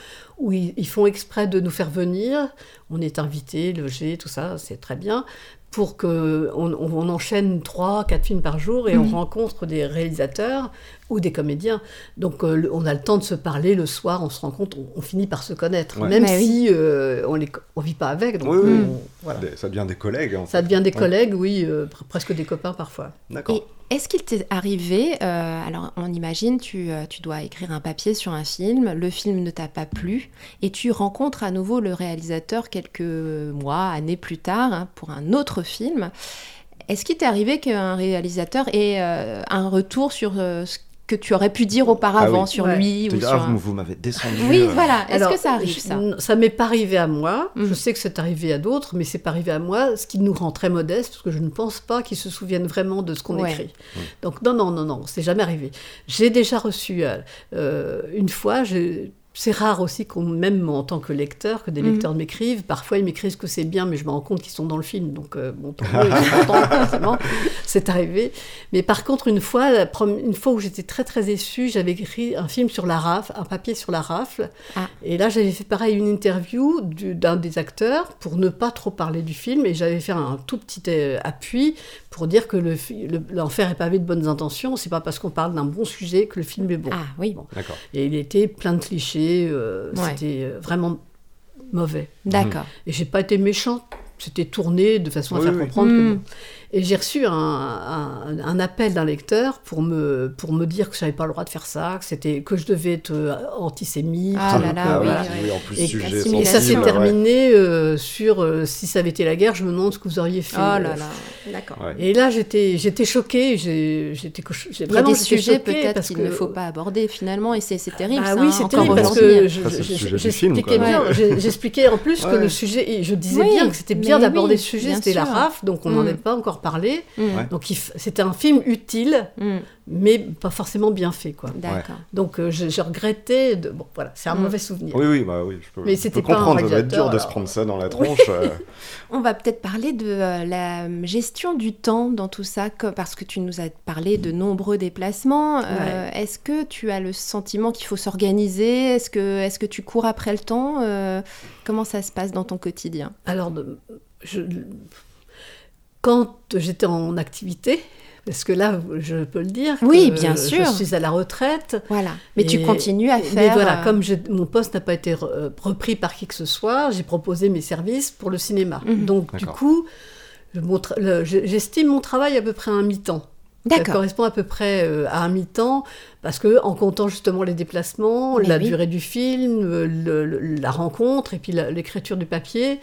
où ils, font exprès de nous faire venir. On est invités, logés, tout ça, c'est très bien. Pour qu'on on, on enchaîne trois, quatre films par jour et on Mhm. rencontre des réalisateurs ou des comédiens. Donc euh, on a le temps de se parler le soir, on se rencontre, on, on finit par se connaître. Ouais. Même Bah oui. si euh, on ne on vit pas avec. Donc Oui, oui. on- voilà. Des- Ça devient des collègues. en Ça fait. devient des Ouais. collègues, oui, euh, pr- presque des copains parfois. D'accord. Et est-ce qu'il t'est arrivé, euh, alors on imagine, tu, euh, tu dois écrire un papier sur un film, le film ne t'a pas plu, et tu rencontres à nouveau le réalisateur quelques mois, années plus tard, hein, pour un autre film. Est-ce qu'il t'est arrivé qu'un réalisateur ait euh, un retour sur ce que tu aurais pu dire auparavant Ah oui. sur Ouais. lui ou sur ah, un- vous, vous m'avez descendu. Oui, euh, voilà. Est-ce Alors, que ça arrive, je- ça Ça m'est pas arrivé à moi. Mm. Je sais que c'est arrivé à d'autres, mais c'est pas arrivé à moi, ce qui nous rend très modestes, parce que je ne pense pas qu'ils se souviennent vraiment de ce qu'on Ouais. écrit. Donc non, non, non, non, c'est jamais arrivé. J'ai déjà reçu euh, euh, une fois, j'ai- c'est rare aussi qu'on, même en tant que lecteur, que des Mhm. lecteurs m'écrivent. Parfois, ils m'écrivent que c'est bien, mais je me rends compte qu'ils sont dans le film, donc euh, bon, tant mieux, contents, forcément. C'est arrivé. Mais par contre, une fois, la une fois où j'étais très très déçue, j'avais écrit un film sur la rafle, un papier sur la rafle. Ah. Et là, j'avais fait pareil une interview du- d'un des acteurs pour ne pas trop parler du film, et j'avais fait un tout petit euh, appui pour dire que le fi- le- l'enfer est pavé de bonnes intentions. C'est pas parce qu'on parle d'un bon sujet que le film est bon. Ah oui, Bon. D'accord. Et il était plein de clichés. euh, Ouais. C'était euh, vraiment mauvais. d'accord. Et j'ai pas été méchante. C'était tourné de façon à faire oui. comprendre que Mm. bon. Et j'ai reçu un, un- un appel d'un lecteur pour me, pour me dire que je n'avais pas le droit de faire ça, que, c'était, que je devais être euh, antisémite. Ah là là, Ah oui, en plus, Et- sujet ça s'est ouais. terminé euh, sur euh, si ça avait été la guerre, je me demande ce que vous auriez fait. Oh là là, d'accord. Ouais. Et là, j'étais, j'étais choquée. J'ai, j'étais, j'ai Il y a vraiment des sujets peut-être parce qu'il que- ne faut pas aborder finalement, et c'est c'est terrible. Ah ça, oui, hein, c'est terrible parce que je- Ça, c'est le je- j'expliquais film, bien, j'expliquais en plus que le sujet, et je disais bien que c'était bien d'aborder ce sujet, c'était la. RAF, donc on n'en Mm. avait pas encore parlé. Mm, Ouais. Donc c'était un film utile, mm, mais pas forcément bien fait, quoi. Donc euh, je, je regrettais, de... bon voilà, c'est un Mm. mauvais souvenir. Oui, oui, bah oui, je peux, Mais je c'était peux pas un comprendre, ça va être dur de se prendre ça dans la tronche. euh. On va peut-être parler de euh, la gestion du temps dans tout ça, parce que tu nous as parlé de nombreux déplacements. Euh, Est-ce que tu as le sentiment qu'il faut s'organiser? Est-ce que, est que tu cours après le temps Euh, Comment ça se passe dans ton quotidien? Alors, je- quand j'étais en activité, parce que là, je peux le dire, Oui, que bien sûr. je suis à la retraite. Voilà. Mais tu continues à Mais faire. voilà, euh, comme je- mon poste n'a pas été re- repris par qui que ce soit, j'ai proposé mes services pour le cinéma. Mhm. Donc, du coup, j'estime mon travail à peu près à un mi-temps. Ça D'accord. correspond à peu près euh, à un mi-temps, parce que en comptant justement les déplacements, Mais la oui. durée du film, euh, le- le- la rencontre et puis l'écriture du papier,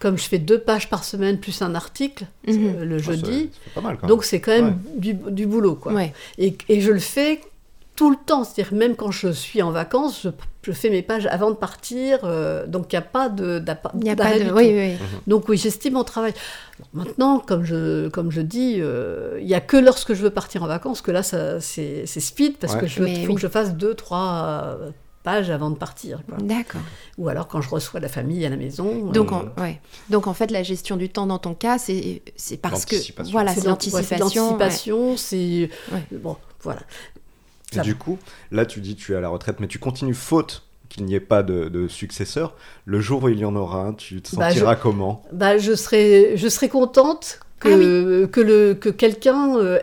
comme je fais deux pages par semaine plus un article Mhm. euh, le Oh, ça- jeudi, pas mal, quand donc c'est quand même du, du boulot. Quoi. Ouais. Et, et je le fais tout le temps, c'est-à-dire même quand je suis en vacances, je, je fais mes pages avant de partir, euh, donc il n'y a pas de Il n'y a pas de. Oui, oui. Donc oui, j'estime mon travail. Maintenant, comme je, comme je dis, euh, il n'y a que lorsque je veux partir en vacances que là, ça- c'est speed, parce Ouais. que je veux- faut oui. que je fasse deux, trois, euh, page avant de partir. D'accord. Ou alors quand je reçois la famille à la maison. Donc, euh, en, ouais. Donc en fait, la gestion du temps dans ton cas, c'est c'est parce que L'anticipation. voilà, c'est l'anticipation. ouais. c'est Ouais. bon, voilà. Et Ça du coup, là, tu dis tu es à la retraite, mais tu continues faute qu'il n'y ait pas de, de successeur. Le jour où il y en aura un, tu te Bah, sentiras comment? Bah, je serais, je serais contente que, Ah que, le, que quelqu'un euh,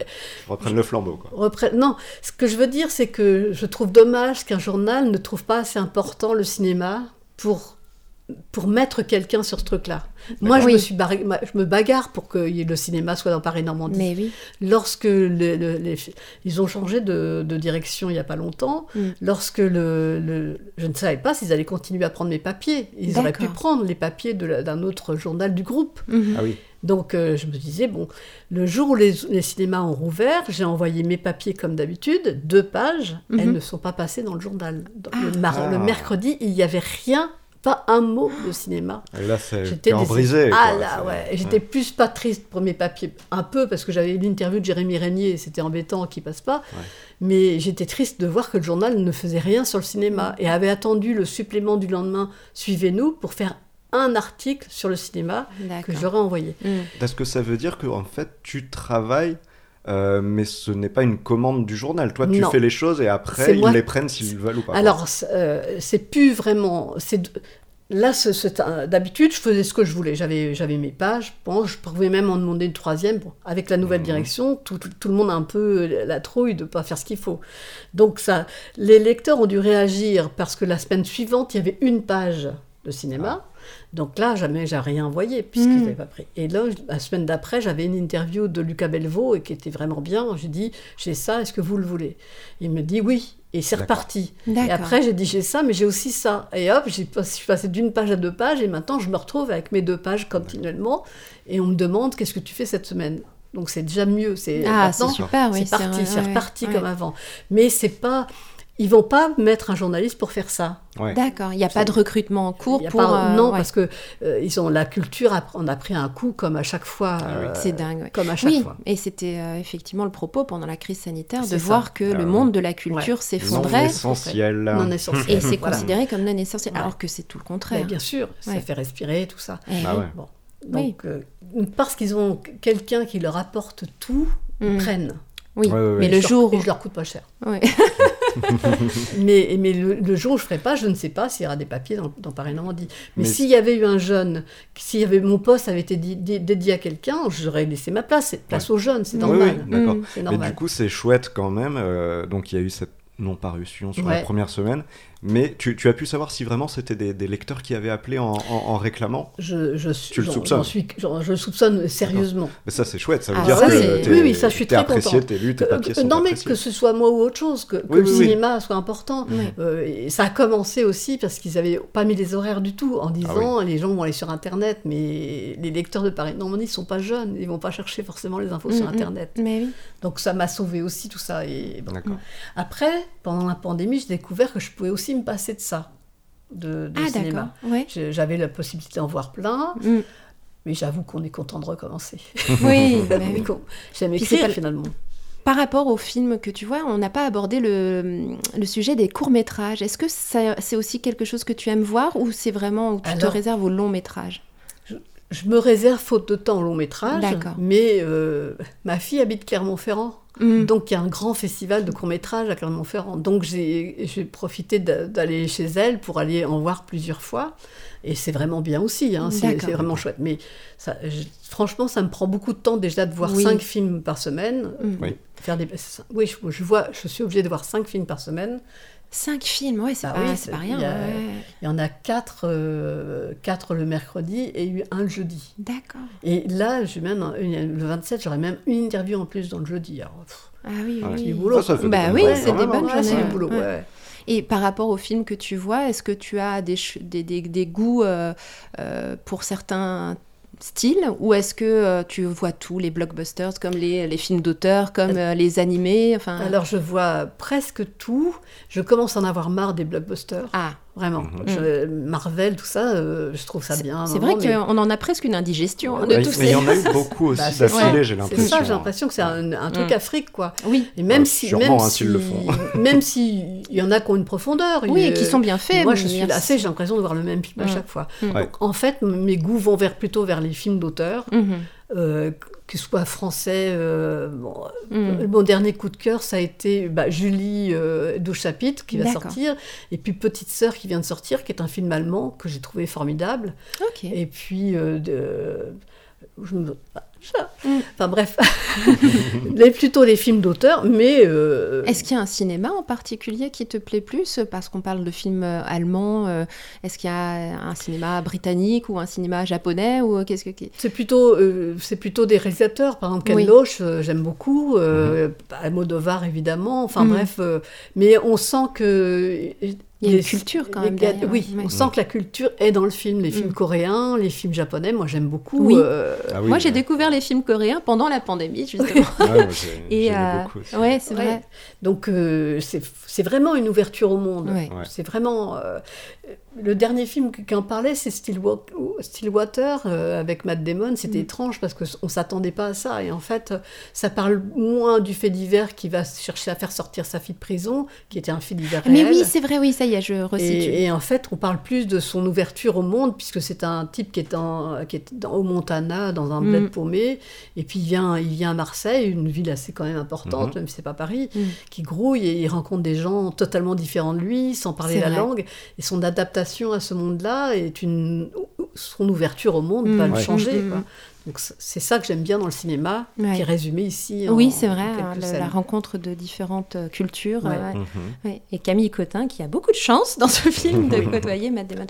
Reprenne le flambeau, quoi. reprenne. Non, ce que je veux dire, c'est que je trouve dommage qu'un journal ne trouve pas assez important le cinéma pour, pour mettre quelqu'un sur ce truc-là. Moi, je, Oui. me suis barré- je me bagarre pour que le cinéma soit dans Paris-Normandie. Mais oui. Lorsque le- le- les, ils ont changé de, de direction il n'y a pas longtemps, Mm. lorsque le, le- je ne savais pas s'ils allaient continuer à prendre mes papiers. Ils auraient pu prendre les papiers d'un autre journal du groupe. Mhm. Ah oui. Donc euh, je me disais, bon, le jour où les, les cinémas ont rouvert, j'ai envoyé mes papiers comme d'habitude, deux pages, Mhm. elles ne sont pas passées dans le journal. Dans le, Ah. le Ah. mercredi, il n'y avait rien, pas un mot de cinéma. Et là, c'est J'étais des- brisé. Ah quoi. là, ouais. J'étais plus pas triste pour mes papiers, un peu, parce que j'avais eu l'interview de Jérémy Régnier, et c'était embêtant qu'il passe pas. Ouais. Mais j'étais triste de voir que le journal ne faisait rien sur le cinéma et avait attendu le supplément du lendemain, suivez-nous, pour faire un article sur le cinéma que j'aurais envoyé. Mhm. Est-ce que ça veut dire que en fait tu travailles, euh, mais ce n'est pas une commande du journal Toi, tu Non. fais les choses et après ils moi- les prennent s'ils veulent ou pas. Alors, c'est, euh, c'est plus vraiment. Là, un- d'habitude, je faisais ce que je voulais. J'avais, j'avais mes pages. Bon, je pouvais même en demander une troisième. Bon, avec la nouvelle Mhm. direction, tout, tout- tout le monde a un peu la trouille de ne pas faire ce qu'il faut. Donc, ça, les lecteurs ont dû réagir parce que la semaine suivante, il y avait une page de cinéma. Donc là, jamais j'ai rien envoyé puisqu'ils Mhm. n'avaient pas pris. Et là, la semaine d'après, j'avais une interview de Lucas Belvaux et qui était vraiment bien. J'ai dit, j'ai ça, est-ce que vous le voulez? Il me dit oui. Et c'est reparti. D'accord. Et après, j'ai dit j'ai ça, mais j'ai aussi ça. Et hop, je suis passée d'une page à deux pages, et maintenant je me retrouve avec mes deux pages continuellement. Et on me demande qu'est-ce que tu fais cette semaine? Donc c'est déjà mieux. C'est Ah, c'est maintenant, super, oui. c'est parti, vrai, c'est ouais, reparti ouais. comme avant. Mais c'est pas, ils vont pas mettre un journaliste pour faire ça. Ouais. D'accord. Il n'y a pas de recrutement en cours pour. pas- euh, non, ouais. parce que euh, ils ont la culture. a- On a pris un coup comme à chaque fois. Ah oui. euh, C'est dingue. ouais. Comme à chaque Oui, fois. et c'était euh, effectivement le propos pendant la crise sanitaire de ça. voir que Ah le oui. monde de la culture Ouais. s'effondrait Non essentiel. Non essentiel. et c'est Voilà. considéré comme non essentiel, Ouais. alors que c'est tout le Mais contraire. bien sûr, ça Ouais. fait respirer tout ça. Eh Ah oui. ouais. Bon. Oui. Donc, euh, parce qu'ils ont quelqu'un qui leur apporte tout, ils Mm. prennent. Oui, Ouais, ouais, ouais. mais Et le leur- jour Et où... je leur coûte pas cher. Ouais. mais mais le, le jour où je ferai pas, je ne sais pas s'il y aura des papiers dans, dans Paris-Normandie. Mais, Mais s'il y avait eu un jeune, s'il y avait mon poste avait été di- di- dédié à quelqu'un, j'aurais laissé ma place. C'est place aux jeunes, c'est Oui, normal. oui. Mm. C'est Mais du coup, c'est chouette quand même. euh, donc, il y a eu cette non-parution sur la Ouais. première semaine. Mais tu, tu as pu savoir si vraiment c'était des, des lecteurs qui avaient appelé en, en- en réclamant je, je, Tu le soupçonnes suis, je le soupçonne sérieusement. Mais ça, c'est chouette. Ça veut Ah, dire ça, que oui, oui, ça, je suis très apprécié, t'es lu, tes Que- papiers que- sont non, mais appréciés. que ce soit moi ou autre chose, que, que Oui, le oui, oui. cinéma soit important. Oui. Euh, et ça a commencé aussi parce qu'ils n'avaient pas mis les horaires du tout, en disant les gens vont aller sur Internet, mais les lecteurs de Paris Normandie ne sont pas jeunes, ils vont pas chercher forcément les infos sur Mm, mm. Internet. Mais oui. Donc ça m'a sauvé aussi tout ça. Et bon. D'accord. Après, pendant la pandémie, j'ai découvert que je pouvais aussi me passer de ça, de, de Ah, cinéma. Ouais. J'avais la possibilité d'en voir plein, Mm. mais j'avoue qu'on est content de recommencer. Oui, mais oui. J'aime écrire pas- finalement. Par rapport au film que tu vois, on n'a pas abordé le, le sujet des courts-métrages. Est-ce que c'est aussi quelque chose que tu aimes voir ou c'est vraiment où tu te réserves au long-métrage? Je me réserve faute de temps au long métrage, mais euh, ma fille habite Clermont-Ferrand, Mm. donc il y a un grand festival de court métrage à Clermont-Ferrand. Donc j'ai j'ai profité d'a- d'aller chez elle pour aller en voir plusieurs fois, et c'est vraiment bien aussi, hein, c'est vraiment chouette. Mais ça, je- franchement, ça me prend beaucoup de temps déjà de voir Oui. cinq films par semaine. Mm. Oui. Faire des, oui, je, je vois, je suis obligée de voir cinq films par semaine. Cinq films, ouais, c'est Bah pas, oui, c'est pas rien. il y a- ouais. Il y en a quatre, euh, quatre le mercredi et eu un le jeudi. D'accord. Et là, j'ai même le 27, j'aurai même une interview en plus dans le jeudi. Alors, pff, Ah oui, Ah oui. du boulot. Ça, ça fait Bah oui, c'est journées, des bonnes même. Ouais, c'est journées, du boulot, ouais. ouais. Et par rapport aux films que tu vois, est-ce que tu as des, des- des goûts euh, euh, pour certains styles ou est-ce que euh, tu vois tous les blockbusters comme les, les films d'auteur, comme euh, les animés enfin... Alors, je vois presque tout. Je commence à en avoir marre des blockbusters. Ah, vraiment. Mhm. Je- Marvel, tout ça, euh, je trouve ça C'est- bien. C'est vrai mais- qu'on en a presque une indigestion hein, de Ouais, tous mais il y en a eu beaucoup aussi Bah, c'est d'affilée, ça. j'ai C'est l'impression. ça, j'ai l'impression que c'est un, un truc Mm. Afrique, quoi. Oui, Et même Ouais, si, sûrement, même hein, si, le font. même si il y en a qui ont une profondeur. oui, et qui sont bien faits. Moi, je suis assez, j'ai l'impression de voir le même film à Mm. chaque fois. Mm. Ouais. Donc, en fait, mes goûts vont vers, plutôt vers les films d'auteur, Mhm. euh, que ce soit français. euh, bon, Mm. Mon dernier coup de cœur, ça a été bah, Julie, euh, 12 chapitres, qui va sortir, et puis Petite Sœur, qui vient de sortir, qui est un film allemand que j'ai trouvé formidable. Et puis, euh, de... je me- ça. Enfin bref, les, plutôt les films d'auteur, mais... euh, Est-ce qu'il y a un cinéma en particulier qui te plaît plus Parce qu'on parle de films euh, allemands. euh, Est-ce qu'il y a un cinéma britannique ou un cinéma japonais ou euh, qu'est-ce que C'est plutôt, euh, c'est plutôt des réalisateurs. Par exemple, Ken Oui. Loach, euh, j'aime beaucoup. Euh, Almodovar, évidemment. Enfin Mhm. bref. euh, mais on sent que. Il y a une les- culture quand même derrière, Oui, ouais. on sent que la culture est dans le film. Les films Mhm. coréens, les films japonais, moi j'aime beaucoup. Oui. euh, Ah oui, Moi, j'ai ouais. découvert les films coréens pendant la pandémie, justement. Moi, Et euh, beaucoup aussi. ouais, c'est Ouais. vrai. donc euh, c'est c'est vraiment une ouverture au monde. Ouais. Ouais. C'est vraiment. Euh, le dernier film qui en parlait, c'est Stillwa- Stillwater euh, avec Matt Damon. C'était Mm. étrange parce qu'on s'attendait pas à ça. Et en fait, ça parle moins du fait divers qui va chercher à faire sortir sa fille de prison, qui était un fait divers Mais réel. oui, c'est vrai, oui, ça y est, je resitue. Et, et en fait, on parle plus de son ouverture au monde, puisque c'est un type qui est, en, qui est dans- au Montana, dans un bled Mm. paumé, et puis il vient, il vient à Marseille, une ville assez quand même importante, Mhm. même si c'est pas Paris, Mm. qui grouille et il rencontre des gens totalement différents de lui, sans parler la vrai. langue, et son adaptation à ce monde-là est une, son ouverture au monde Mm. va le Ouais. changer. Mm, mm, quoi. mm. Donc c'est ça que j'aime bien dans le cinéma, Ouais. qui est résumé ici. en- Oui, c'est vrai, en hein, le- la rencontre de différentes euh, cultures. Ouais. euh, Mhm. ouais. Et Camille Cotin, qui a beaucoup de chance dans ce film de côtoyer Matt Damon.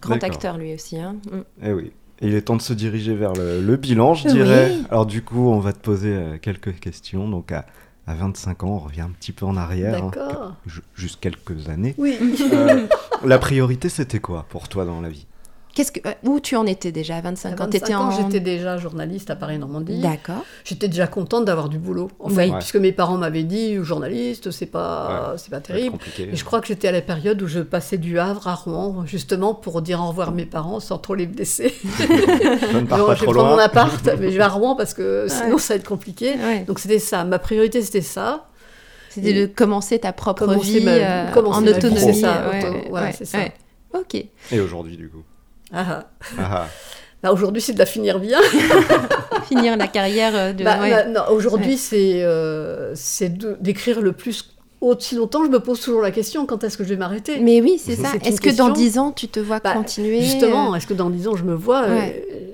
Grand acteur lui aussi. Hein. Mm. Eh oui. Et il est temps de se diriger vers le, le bilan, je dirais. Oui. Alors du coup, on va te poser euh, quelques questions. Donc à, à 25 ans, on revient un petit peu en arrière. hein, juste quelques années. Oui. Euh, la priorité, c'était quoi pour toi dans la vie? Qu'est-ce que, euh, où tu en étais déjà à 25 À ans 25 T'étais ans, en... j'étais déjà journaliste à Paris-Normandie. D'accord. J'étais déjà contente d'avoir du boulot, en Oui. fait, Ouais. puisque mes parents m'avaient dit journaliste, c'est pas, c'est pas terrible. Et je crois que j'étais à la période où je passais du Havre à Rouen, justement pour dire au revoir à mes parents sans trop les blesser. Je ne pars Genre, pas je vais trop prendre loin. mon appart, mais je vais à Rouen parce que sinon Ouais. ça va être compliqué. Ouais. Donc c'était ça, ma priorité c'était ça. C'était de commencer ta propre Commencer vie ma- euh, commencer en autonomie. c'est ça, ouais, auto- ouais, voilà, ouais, c'est ça. ouais. Ok. Et aujourd'hui, du coup? Ah, ah. Ah, ah. Là aujourd'hui c'est de la finir bien. Finir la carrière euh, de. Bah, ouais. bah, non, aujourd'hui Ouais. c'est euh, d'écrire le plus aussi longtemps. Je me pose toujours la question quand est-ce que je vais m'arrêter? Mais oui, c'est ça. Est-ce que dans question. 10 ans, tu te vois Bah, continuer? Justement, est-ce que dans 10 ans je me vois? Euh.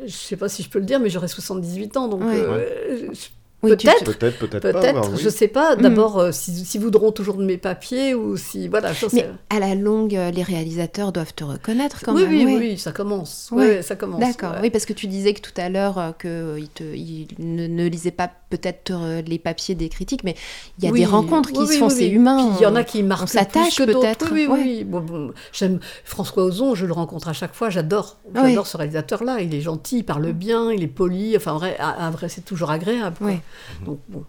Je sais pas si je peux le dire, mais j'aurai 78 ans, donc Ouais. euh, je- oui, tu- peut-être. Peut-être, peut-être pas. Bah oui. je sais pas. Mm. D'abord, euh, si, si voudront toujours de mes papiers ou si voilà, je sais. Mais à la longue, euh, les réalisateurs doivent te reconnaître quand oui, même. oui, oui, ça commence. Ouais, ça commence. D'accord, ouais. oui, parce que tu disais que tout à l'heure euh, qu'il te, il ne, ne lisait pas peut-être euh, les papiers des critiques, mais il y a Oui, des rencontres qui oui, se oui, font, c'est humain. Il y en a qui marquent on s'attache peut-être, Oui, oui, ouais. oui. Bon, bon, j'aime François Ozon, je le rencontre à chaque fois, j'adore. Ouais. J'adore ce réalisateur-là. Il est gentil, il parle bien, il est poli. Enfin, vrai, vrai, c'est toujours agréable. Donc, bon.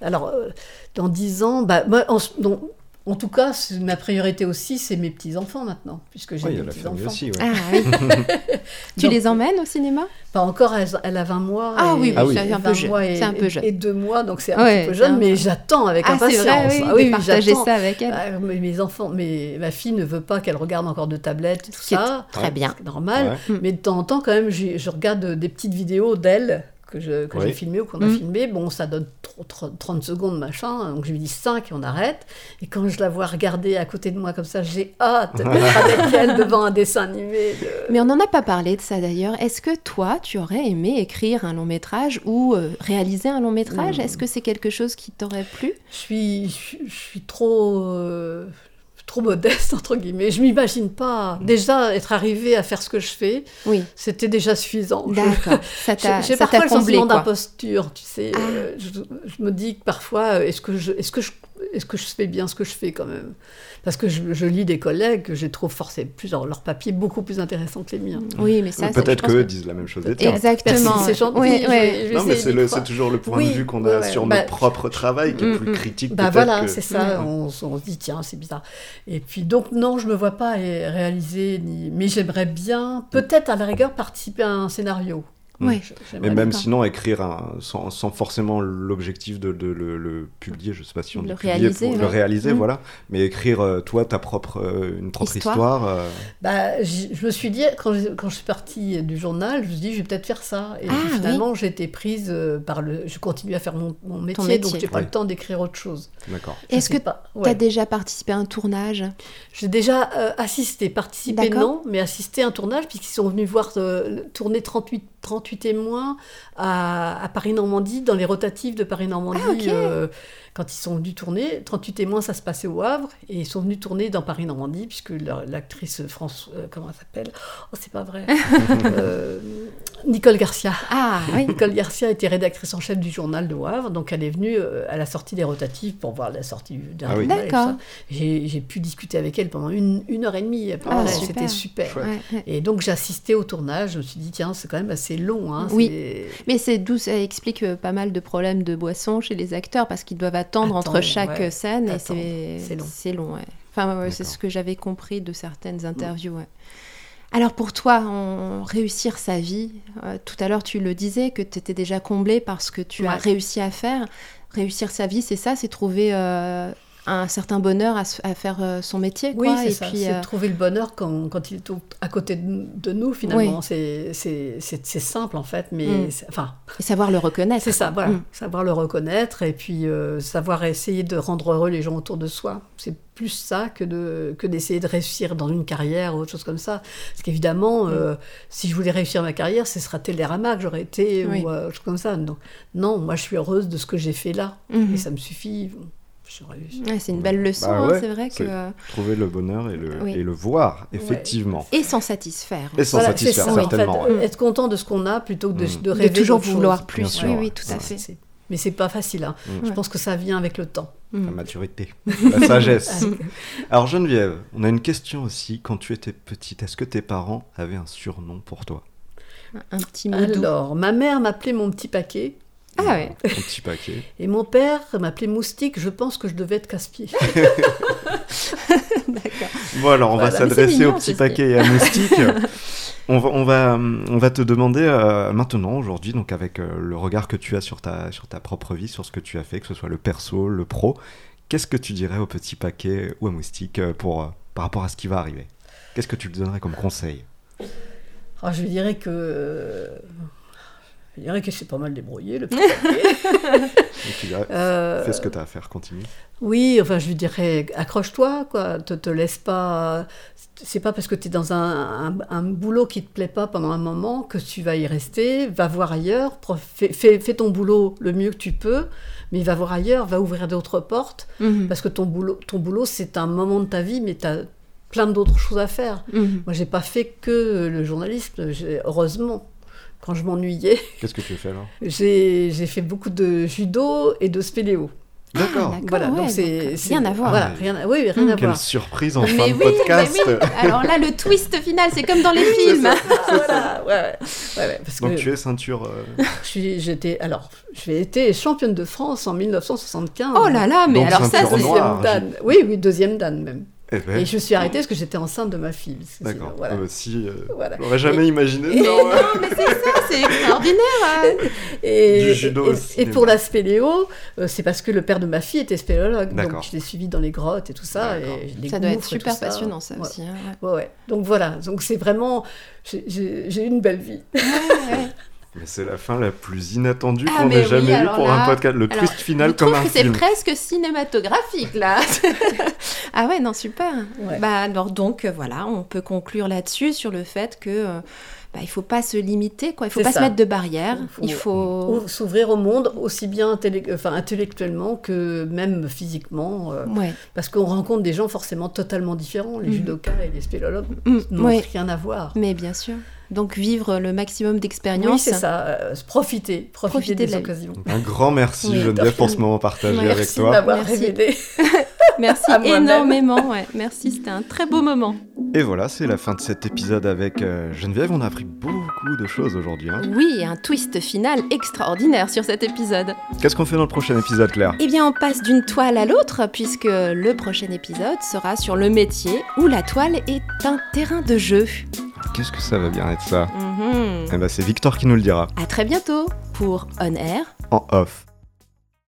Alors, euh, dans 10 ans, bah, moi, en, donc, en tout cas, ma priorité aussi, c'est mes petits-enfants maintenant, puisque j'ai Oui, il y a des petits-enfants. aussi. ouais. Ah oui. tu Donc, les emmènes au cinéma? Pas encore, elle, elle a 20 mois. Ah et- oui, Ah oui. c'est un 20 peu jeune. mois et, C'est un peu jeune. Et deux mois, donc c'est un Ouais, petit peu jeune, un- mais j'attends avec Ah, c'est impatience. vrai, oui, Ah oui, oui, partager j'attends. ça avec elle. Ah, mais mes enfants, mais ma fille ne veut pas qu'elle regarde encore de tablettes, tout ça. très bien. C'est normal. Ouais. Mm. Mais de temps en temps, quand même, j'ai- je regarde des petites vidéos d'elle que j'ai Oui. filmées ou qu'on a Mm. filmées. Bon, ça donne tro- tro- 30 secondes, machin. Donc je lui dis 5 et on arrête. Et quand je la vois regarder à côté de moi comme ça, j'ai hâte d'être avec elle devant un dessin animé. de- Mais on n'en a pas parlé de ça d'ailleurs. Est-ce que toi, tu aurais aimé écrire un long métrage ou euh, réaliser un long métrage? Est-ce que c'est quelque chose qui t'aurait plu? Je suis, je, suis- je suis trop, euh, trop modeste, entre guillemets. Je m'imagine pas. Déjà, être arrivée à faire ce que je fais, Oui, c'était déjà suffisant. D'accord. Ça J'ai t'a j'ai ça parfois le sentiment d'imposture, tu sais. Ah. euh, je, je me dis que parfois, euh, est-ce que je, est-ce que je, est-ce que je fais bien ce que je fais quand même? Parce que je, lis des collègues que je trouve forcément plus, leur papier beaucoup plus intéressant que les miens. Oui, mais ça, peut-être qu'eux disent la même chose des Exactement. C'est gentil. Oui, non, mais c'est toujours le point de vue qu'on a sur bah, notre propre travail qui est mm, plus mm. critique. Bah voilà, c'est ça. Mm. On, on, se dit tiens, c'est bizarre. Et puis donc non, je me vois pas réaliser, ni... mais j'aimerais bien, peut-être à la rigueur, participer à un scénario. Oui. Mais même sinon, écrire un, sans, sans, forcément l'objectif de, de, le, publier, je ne sais pas si on le dit réaliser, pour le réaliser, mm. voilà. Mais écrire euh, toi ta propre euh, une propre histoire. Euh. bah, je me suis dit quand je, quand je suis partie du journal, je me suis dit je vais peut-être faire ça. Et ah, finalement, j'ai été prise par le. Je continue à faire mon, mon métier, donc j'ai pas le temps d'écrire autre chose. D'accord. Est-ce que tu as déjà participé à un tournage? J'ai déjà assisté, participé non, mais assisté à un tournage puisqu'ils sont venus voir tourner 38 38 témoins à, Paris-Normandie, dans les rotatives de Paris-Normandie. Ah, euh, quand ils sont venus tourner, 38 témoins, ça se passait au Havre, et ils sont venus tourner dans Paris-Normandie, puisque l'actrice France, euh, comment elle s'appelle? Oh, c'est pas vrai. Euh, Nicole Garcia. Ah, oui. Nicole Garcia était rédactrice en chef du journal de Havre, donc elle est venue à la sortie des rotatives pour voir la sortie du dernier ah, D'accord. J'ai pu discuter avec elle pendant une, une heure et demie, ah, c'était super. Et donc j'ai assisté au tournage, je me suis dit, tiens, c'est quand même assez long. Hein, oui, mais c'est d'où ça explique euh, pas mal de problèmes de boisson chez les acteurs, parce qu'ils doivent attendre, entre chaque scène, et c'est long. C'est long, Enfin, c'est ce que j'avais compris de certaines interviews. Alors pour toi, réussir sa vie, euh, tout à l'heure tu le disais que tu étais déjà comblé parce que tu as réussi à faire. Réussir sa vie, c'est ça, c'est trouver euh, un certain bonheur à, faire euh, son métier. Quoi. Oui, c'est ça. C'est euh, trouver le bonheur quand, quand, il est à côté de, nous, finalement. C'est simple, en fait, mais... Mm. Enfin... Et savoir le reconnaître. C'est ça, voilà. Mm. Savoir le reconnaître et puis euh, savoir essayer de rendre heureux les gens autour de soi. C'est plus ça que d'essayer de, que d'essayer de réussir dans une carrière ou autre chose comme ça. Parce qu'évidemment, mm. si je voulais réussir ma carrière, ce serait Télérama que j'aurais été ou autre chose comme ça. Donc, non, moi, je suis heureuse de ce que j'ai fait là. Mm-hmm. Et ça me suffit c'est une belle leçon, bah hein, c'est vrai que... Trouver le bonheur et le, et le voir, effectivement. Et s'en satisfaire. Et s'en satisfaire, certainement. Être content de ce qu'on a plutôt que de, mm. de rêver de toujours vouloir plus. Oui, oui, tout à fait. Mais c'est pas facile. Hein. Mm. Je pense que ça vient avec le temps. La maturité, la sagesse. Alors Geneviève, on a une question aussi. Quand tu étais petite, est-ce que tes parents avaient un surnom pour toi? Un petit mot Alors, ma mère m'appelait mon petit paquet. Ah ouais. Un petit paquet. Et mon père m'appelait Moustique, je pense que je devais être casse-pied. D'accord. Bon alors on va s'adresser au petit paquet et à Moustique. on, va, on, va, on va te demander euh, maintenant, aujourd'hui, donc avec euh, le regard que tu as sur ta, sur ta propre vie, sur ce que tu as fait, que ce soit le perso, le pro, qu'est-ce que tu dirais au petit paquet ou à Moustique euh, pour, par rapport à ce qui va arriver? Qu'est-ce que tu lui donnerais comme conseil? Ah, Je lui dirais que je dirais que c'est pas mal débrouillé, le petit euh, Fais ce que tu as à faire, continue. Oui, enfin, je lui dirais, accroche-toi, quoi. Te, te laisse pas. C'est pas parce que tu es dans un, un, boulot qui te plaît pas pendant un moment que tu vas y rester. Va voir ailleurs. Fais, fais, ton boulot le mieux que tu peux, mais va voir ailleurs, va ouvrir d'autres portes. Mhm. Parce que ton boulot, ton boulot c'est un moment de ta vie, mais tu as plein d'autres choses à faire. Mhm. Moi, j'ai pas fait que le journalisme, heureusement quand je m'ennuyais. Qu'est-ce que tu as fait alors? J'ai fait beaucoup de judo et de spéléo. D'accord. Ah, voilà, donc c'est rien à voir. Voilà, rien à, oui, rien à Quelle voir. surprise en fin de podcast. Mais oui. Alors là, le twist final, c'est comme dans les films. voilà, ouais, ouais, parce donc tu es ceinture. Euh... J'étais alors, j'ai été championne de France en 1975. Oh là là, mais donc, alors ça, c'est deuxième dan. Oui, oui, deuxième dan même. Eh ben. Et je suis arrêtée parce que j'étais enceinte de ma fille. D'accord. Voilà. Euh, si, euh, voilà. j'aurais jamais imaginé. non, mais c'est ça, c'est extraordinaire. Hein. Et, du judo et, pour la spéléo, euh, c'est parce que le père de ma fille était spéléologue. Donc je l'ai suivi dans les grottes et tout ça. Et ça doit être super passionnant, ça, aussi. Hein, ouais. ouais. Donc voilà, donc c'est vraiment. J'ai une belle vie. Mais c'est la fin la plus inattendue ah, qu'on ait jamais eue pour un podcast. Le twist final comme un que film. C'est presque cinématographique là. ah ouais, non super. Bah alors donc euh, voilà, on peut conclure là-dessus sur le fait que euh, bah, il faut pas se limiter, quoi. Il faut pas ça. se mettre de barrières. faut- Il faut. Ou S'ouvrir au monde aussi bien enfin, intellectuellement que même physiquement. euh, Ouais. parce qu'on rencontre des gens forcément totalement différents. Les Mhm. judokas et les spéléologues Mm, n'ont ouais. rien à voir. Mais bien sûr. Donc vivre le maximum Oui, d'expériences. c'est ça. euh, profiter, profiter, Profiter des de occasions. Un grand merci Oui, Geneviève pour ce moment partagé Merci. avec toi. m'avoir Merci. révélé. Merci énormément. Ouais. Merci, c'était un très beau moment. Et voilà, c'est la fin de cet épisode avec euh, Geneviève. On a appris beaucoup de choses aujourd'hui. hein. Oui, et un twist final extraordinaire sur cet épisode. Qu'est-ce qu'on fait dans le prochain épisode, Claire? Eh bien, on passe d'une toile à l'autre, puisque le prochain épisode sera sur le métier où la toile est un terrain de jeu. Qu'est-ce que ça va bien être ça Mhm. Eh ben, c'est Victor qui nous le dira À très bientôt pour On Air. en off.